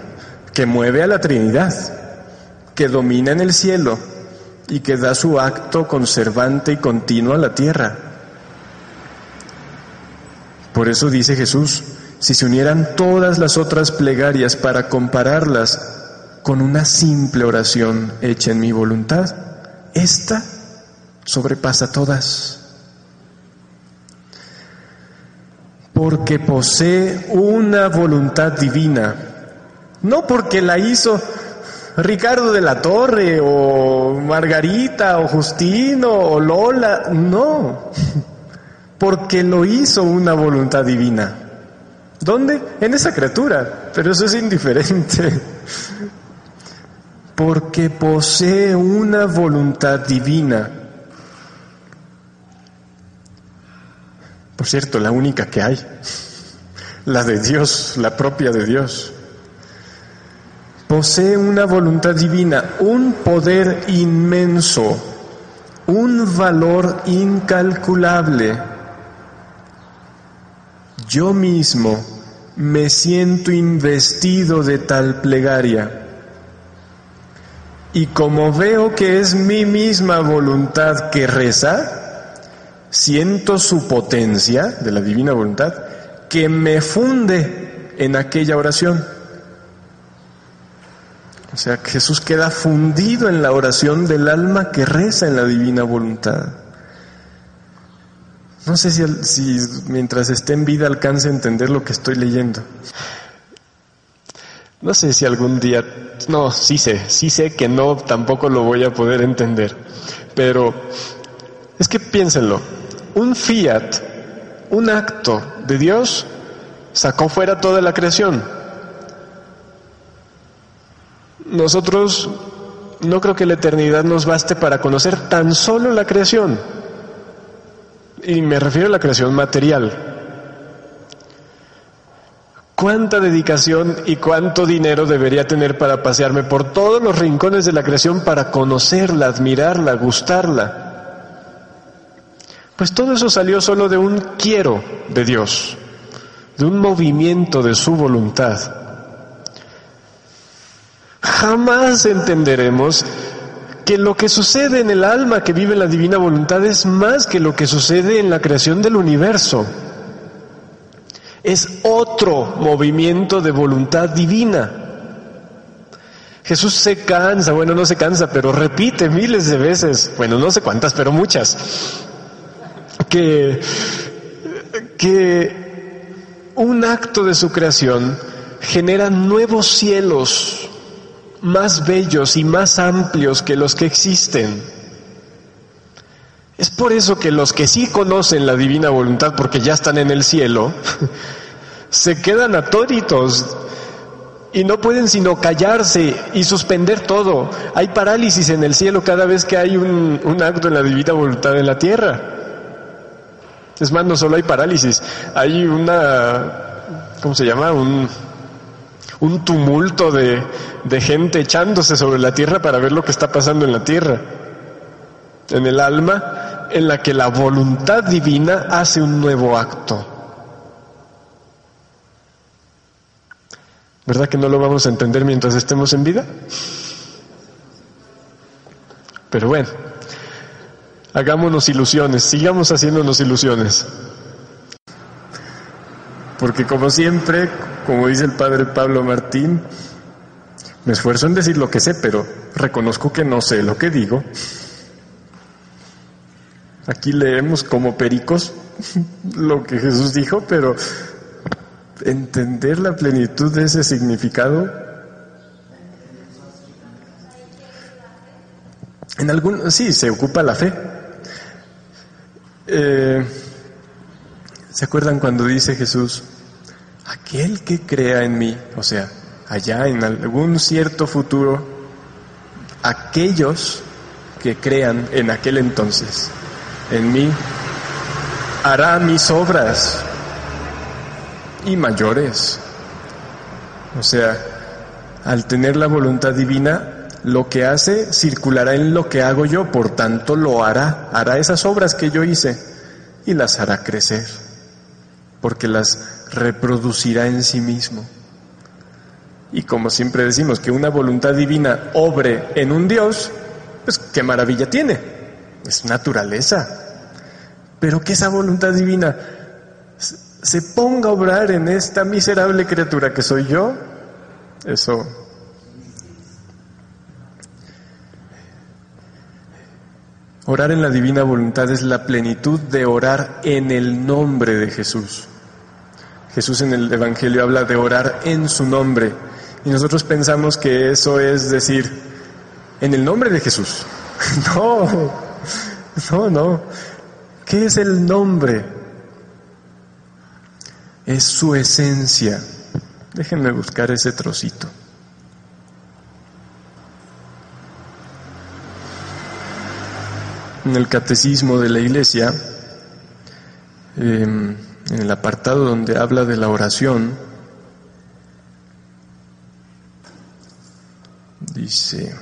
que mueve a la Trinidad que domina en el cielo y que da su acto conservante y continuo a la tierra. Por eso dice Jesús, si se unieran todas las otras plegarias para compararlas con una simple oración hecha en mi voluntad, esta sobrepasa todas. Porque posee una voluntad divina, no porque la hizo Ricardo de la Torre o Margarita o Justino o Lola, no, porque lo hizo una voluntad divina. ¿Dónde? En esa criatura, pero eso es indiferente. Porque posee una voluntad divina. Por cierto, la única que hay, la de Dios, la propia de Dios posee una voluntad divina, un poder inmenso, un valor incalculable. Yo mismo me siento investido de tal plegaria. Y como veo que es mi misma voluntad que reza, siento su potencia de la divina voluntad que me funde en aquella oración. O sea, Jesús queda fundido en la oración del alma que reza en la divina voluntad. No sé si, si, mientras esté en vida alcance a entender lo que estoy leyendo. No sé si algún día, no, sí sé, sí sé que no, tampoco lo voy a poder entender. pero es que piénsenlo, un fiat, un acto de Dios, sacó fuera toda la creación. Nosotros no creo que la eternidad nos baste para conocer tan solo la creación. Y me refiero a la creación material. ¿Cuánta dedicación y cuánto dinero debería tener para pasearme por todos los rincones de la creación para conocerla, admirarla, gustarla? Pues todo eso salió solo de un quiero de Dios, de un movimiento de su voluntad. Jamás entenderemos que lo que sucede en el alma que vive la divina voluntad es más que lo que sucede en la creación del universo. Es otro movimiento de voluntad divina. Jesús se cansa, bueno, no se cansa, pero repite miles de veces, bueno, no sé cuántas, pero muchas, que, que un acto de su creación genera nuevos cielos más bellos y más amplios que los que existen. Es por eso que los que sí conocen la divina voluntad, porque ya están en el cielo, se quedan atónitos y no pueden sino callarse y suspender todo. Hay parálisis en el cielo cada vez que hay un, un acto en la divina voluntad en la tierra. Es más, no solo hay parálisis, hay una, ¿cómo se llama? Un, un tumulto de, de gente echándose sobre la tierra para ver lo que está pasando en la tierra. En el alma en la que la voluntad divina hace un nuevo acto. ¿Verdad que no lo vamos a entender mientras estemos en vida? Pero bueno, hagámonos ilusiones, sigamos haciéndonos ilusiones. Porque como siempre, como dice el padre Pablo Martín, me esfuerzo en decir lo que sé, pero reconozco que no sé lo que digo. Aquí leemos como pericos lo que Jesús dijo, pero entender la plenitud de ese significado en algún sí se ocupa la fe eh, se acuerdan cuando dice Jesús aquel que crea en mí o sea allá en algún cierto futuro aquellos que crean en aquel entonces en mí hará mis obras y mayores. O sea, al tener la voluntad divina, lo que hace circulará en lo que hago yo, por tanto lo hará, hará esas obras que yo hice y las hará crecer, porque las reproducirá en sí mismo. Y como siempre decimos que una voluntad divina obre en un Dios, pues qué maravilla tiene, es naturaleza. Pero que esa voluntad divina se ponga a obrar en esta miserable criatura que soy yo, eso Orar en la divina voluntad es la plenitud de orar en el nombre de Jesús. Jesús en el Evangelio habla de orar en su nombre y nosotros pensamos que eso es decir, en el nombre de Jesús. No, no, no. ¿Qué es el nombre? Es su esencia. Déjenme buscar ese trocito. En el catecismo de la iglesia, em, en el apartado donde habla de la oración, dice,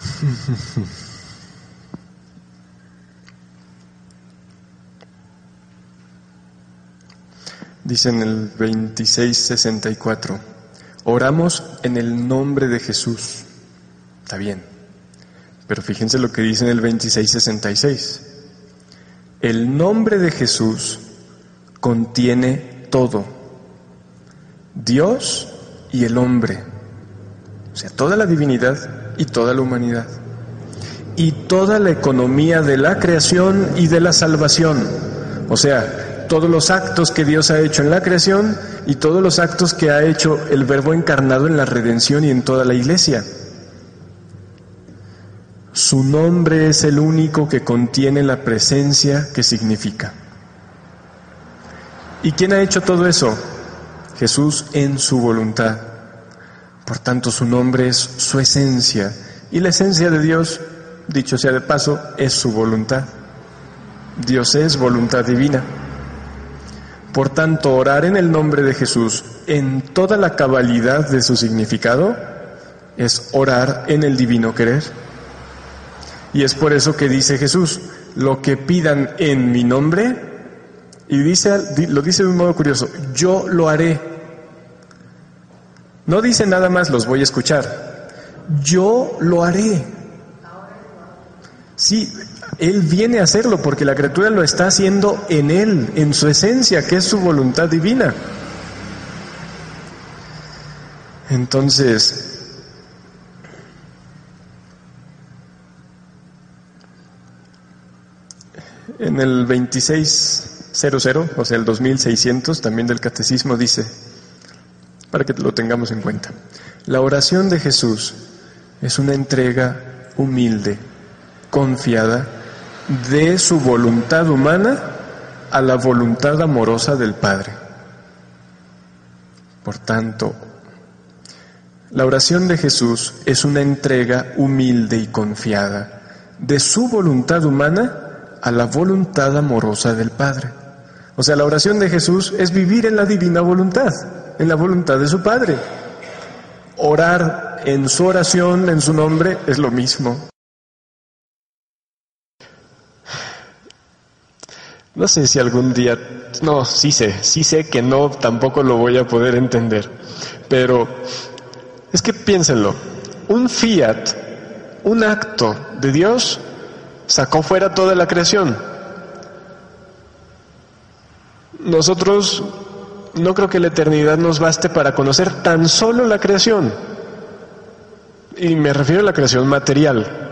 Dice en el 2664, oramos en el nombre de Jesús. Está bien. Pero fíjense lo que dice en el 2666. El nombre de Jesús contiene todo. Dios y el hombre. O sea, toda la divinidad y toda la humanidad. Y toda la economía de la creación y de la salvación. O sea, todos los actos que Dios ha hecho en la creación y todos los actos que ha hecho el Verbo encarnado en la redención y en toda la iglesia. Su nombre es el único que contiene la presencia que significa. ¿Y quién ha hecho todo eso? Jesús en su voluntad. Por tanto, su nombre es su esencia. Y la esencia de Dios, dicho sea de paso, es su voluntad. Dios es voluntad divina. Por tanto, orar en el nombre de Jesús en toda la cabalidad de su significado es orar en el divino querer. Y es por eso que dice Jesús, lo que pidan en mi nombre, y dice, lo dice de un modo curioso, yo lo haré. No dice nada más, los voy a escuchar. Yo lo haré. Sí, Él viene a hacerlo porque la criatura lo está haciendo en Él, en su esencia, que es su voluntad divina. Entonces, En el 2600, o sea, el 2600 también del catecismo dice, para que lo tengamos en cuenta, la oración de Jesús es una entrega humilde, confiada, de su voluntad humana a la voluntad amorosa del Padre. Por tanto, la oración de Jesús es una entrega humilde y confiada de su voluntad humana a la voluntad amorosa del Padre. O sea, la oración de Jesús es vivir en la divina voluntad, en la voluntad de su Padre. Orar en su oración, en su nombre, es lo mismo. No sé si algún día, no, sí sé, sí sé que no, tampoco lo voy a poder entender, pero es que piénsenlo, un fiat, un acto de Dios, sacó fuera toda la creación. Nosotros no creo que la eternidad nos baste para conocer tan solo la creación. Y me refiero a la creación material.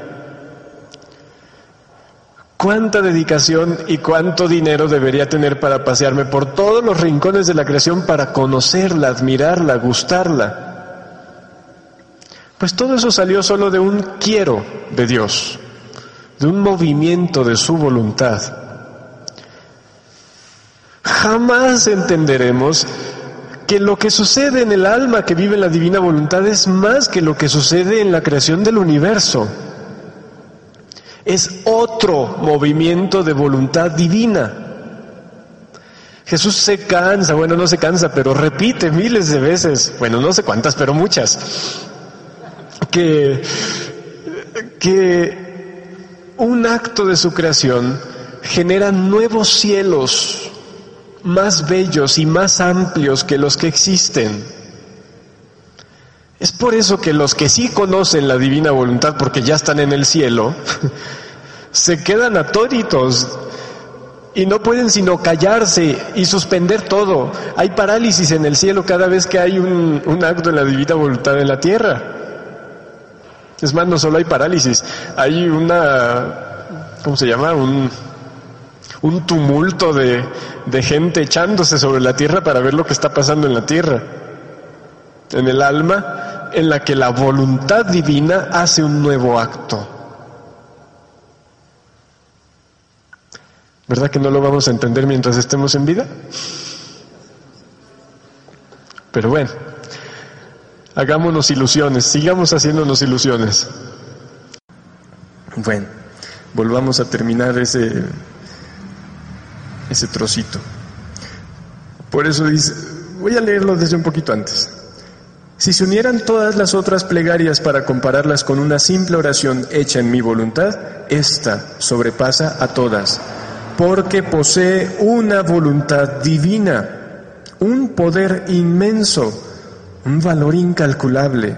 ¿Cuánta dedicación y cuánto dinero debería tener para pasearme por todos los rincones de la creación para conocerla, admirarla, gustarla? Pues todo eso salió solo de un quiero de Dios de un movimiento de su voluntad, jamás entenderemos que lo que sucede en el alma que vive la divina voluntad es más que lo que sucede en la creación del universo. Es otro movimiento de voluntad divina. Jesús se cansa, bueno, no se cansa, pero repite miles de veces, bueno, no sé cuántas, pero muchas, que, que un acto de su creación genera nuevos cielos más bellos y más amplios que los que existen. Es por eso que los que sí conocen la divina voluntad, porque ya están en el cielo, se quedan atónitos y no pueden sino callarse y suspender todo. Hay parálisis en el cielo cada vez que hay un, un acto de la divina voluntad en la tierra. Es más, no solo hay parálisis, hay una, ¿cómo se llama? Un, un tumulto de, de gente echándose sobre la tierra para ver lo que está pasando en la tierra. En el alma en la que la voluntad divina hace un nuevo acto. ¿Verdad que no lo vamos a entender mientras estemos en vida? Pero bueno. Hagámonos ilusiones, sigamos haciéndonos ilusiones. Bueno, volvamos a terminar ese, ese trocito. Por eso dice, voy a leerlo desde un poquito antes. Si se unieran todas las otras plegarias para compararlas con una simple oración hecha en mi voluntad, esta sobrepasa a todas, porque posee una voluntad divina, un poder inmenso un valor incalculable.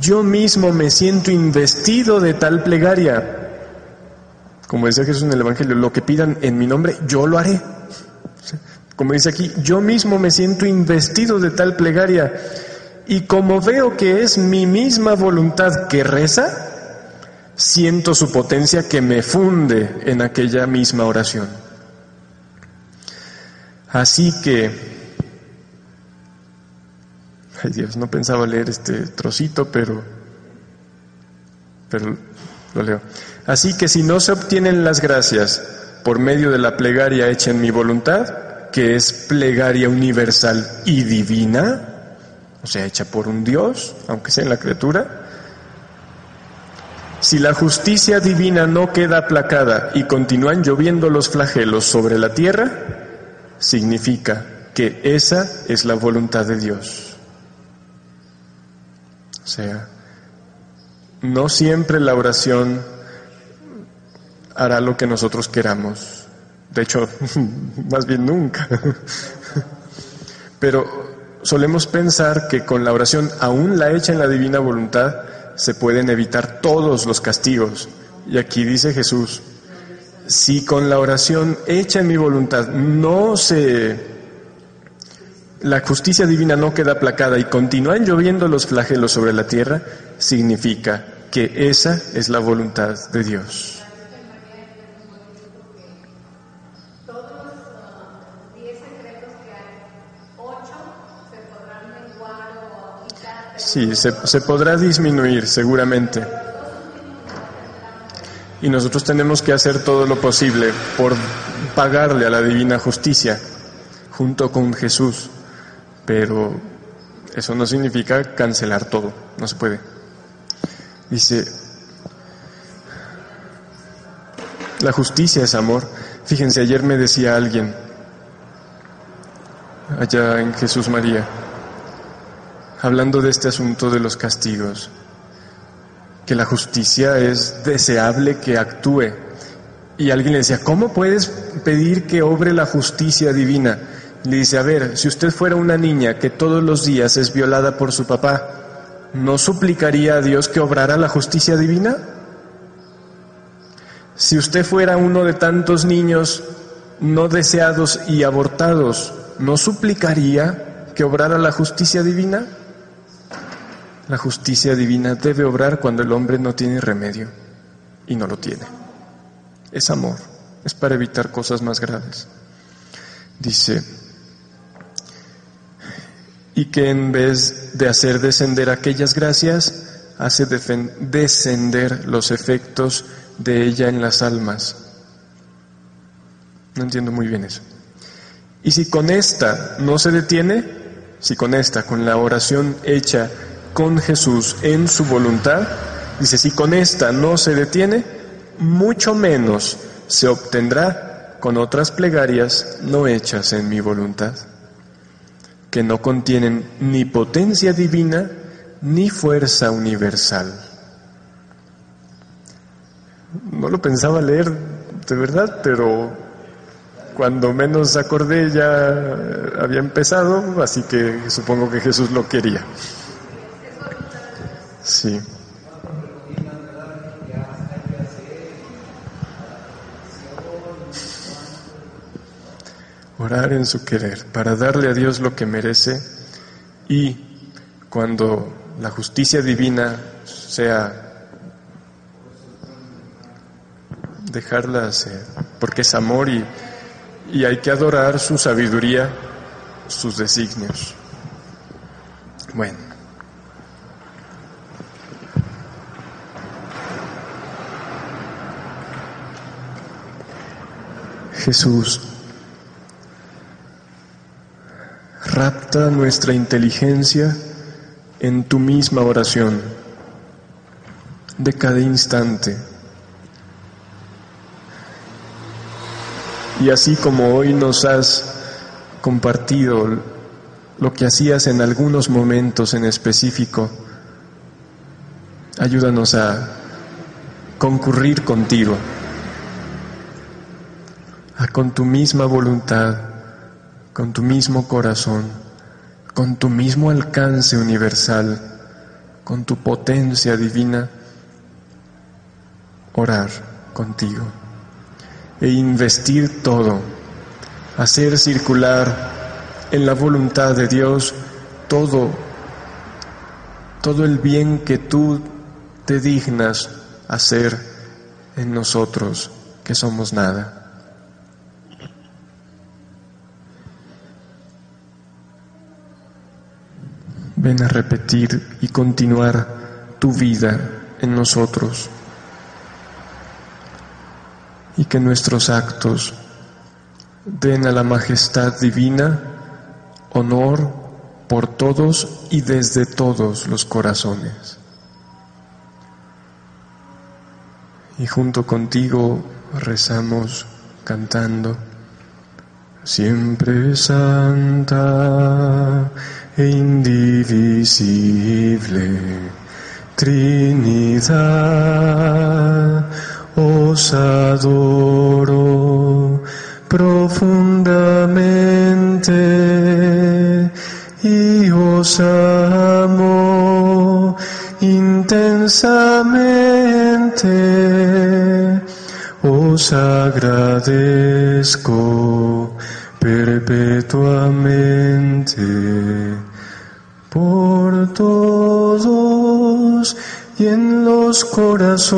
Yo mismo me siento investido de tal plegaria. Como decía Jesús en el Evangelio, lo que pidan en mi nombre, yo lo haré. Como dice aquí, yo mismo me siento investido de tal plegaria. Y como veo que es mi misma voluntad que reza, siento su potencia que me funde en aquella misma oración. Así que Ay Dios, no pensaba leer este trocito, pero, pero Lo leo. Así que si no se obtienen las gracias por medio de la plegaria hecha en mi voluntad, que es plegaria universal y divina, o sea, hecha por un Dios, aunque sea en la criatura, si la justicia divina no queda aplacada y continúan lloviendo los flagelos sobre la tierra, significa que esa es la voluntad de Dios. O sea, no siempre la oración hará lo que nosotros queramos. De hecho, más bien nunca. Pero solemos pensar que con la oración, aún la hecha en la divina voluntad, se pueden evitar todos los castigos. Y aquí dice Jesús, si con la oración hecha en mi voluntad no se la justicia divina no queda aplacada y continúan lloviendo los flagelos sobre la tierra, significa que esa es la voluntad de Dios. Sí, se, se podrá disminuir seguramente. Y nosotros tenemos que hacer todo lo posible por pagarle a la divina justicia junto con Jesús. Pero eso no significa cancelar todo, no se puede. Dice, la justicia es amor. Fíjense, ayer me decía alguien, allá en Jesús María, hablando de este asunto de los castigos, que la justicia es deseable que actúe. Y alguien le decía, ¿cómo puedes pedir que obre la justicia divina? Le dice, a ver, si usted fuera una niña que todos los días es violada por su papá, ¿no suplicaría a Dios que obrara la justicia divina? Si usted fuera uno de tantos niños no deseados y abortados, ¿no suplicaría que obrara la justicia divina? La justicia divina debe obrar cuando el hombre no tiene remedio y no lo tiene. Es amor, es para evitar cosas más graves. Dice, y que en vez de hacer descender aquellas gracias, hace descender los efectos de ella en las almas. No entiendo muy bien eso. Y si con esta no se detiene, si con esta, con la oración hecha con Jesús en su voluntad, dice, si con esta no se detiene, mucho menos se obtendrá con otras plegarias no hechas en mi voluntad, que no contienen ni potencia divina ni fuerza universal. No lo pensaba leer de verdad, pero cuando menos acordé ya había empezado, así que supongo que Jesús lo quería. Sí. Orar en su querer para darle a Dios lo que merece y cuando la justicia divina sea dejarla hacer, porque es amor y, y hay que adorar su sabiduría, sus designios. Bueno. Jesús, rapta nuestra inteligencia en tu misma oración de cada instante. Y así como hoy nos has compartido lo que hacías en algunos momentos en específico, ayúdanos a concurrir contigo con tu misma voluntad, con tu mismo corazón, con tu mismo alcance universal, con tu potencia divina, orar contigo e investir todo, hacer circular en la voluntad de Dios todo, todo el bien que tú te dignas hacer en nosotros, que somos nada. Ven a repetir y continuar tu vida en nosotros. y que nuestros actos den a la majestad divina honor por todos y desde todos los corazones. Y junto contigo rezamos cantando, siempre santa indivisible, Trinidad, os adoro profundamente y os amo intensamente. Os agradezco perpetuamente por todos y en los corazones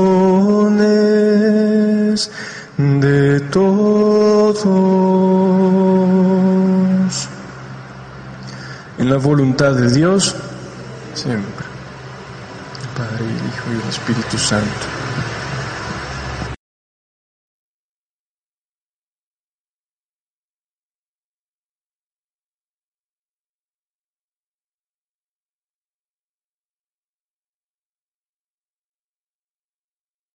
de todos. En la voluntad de Dios, siempre. El Padre, el Hijo y el Espíritu Santo.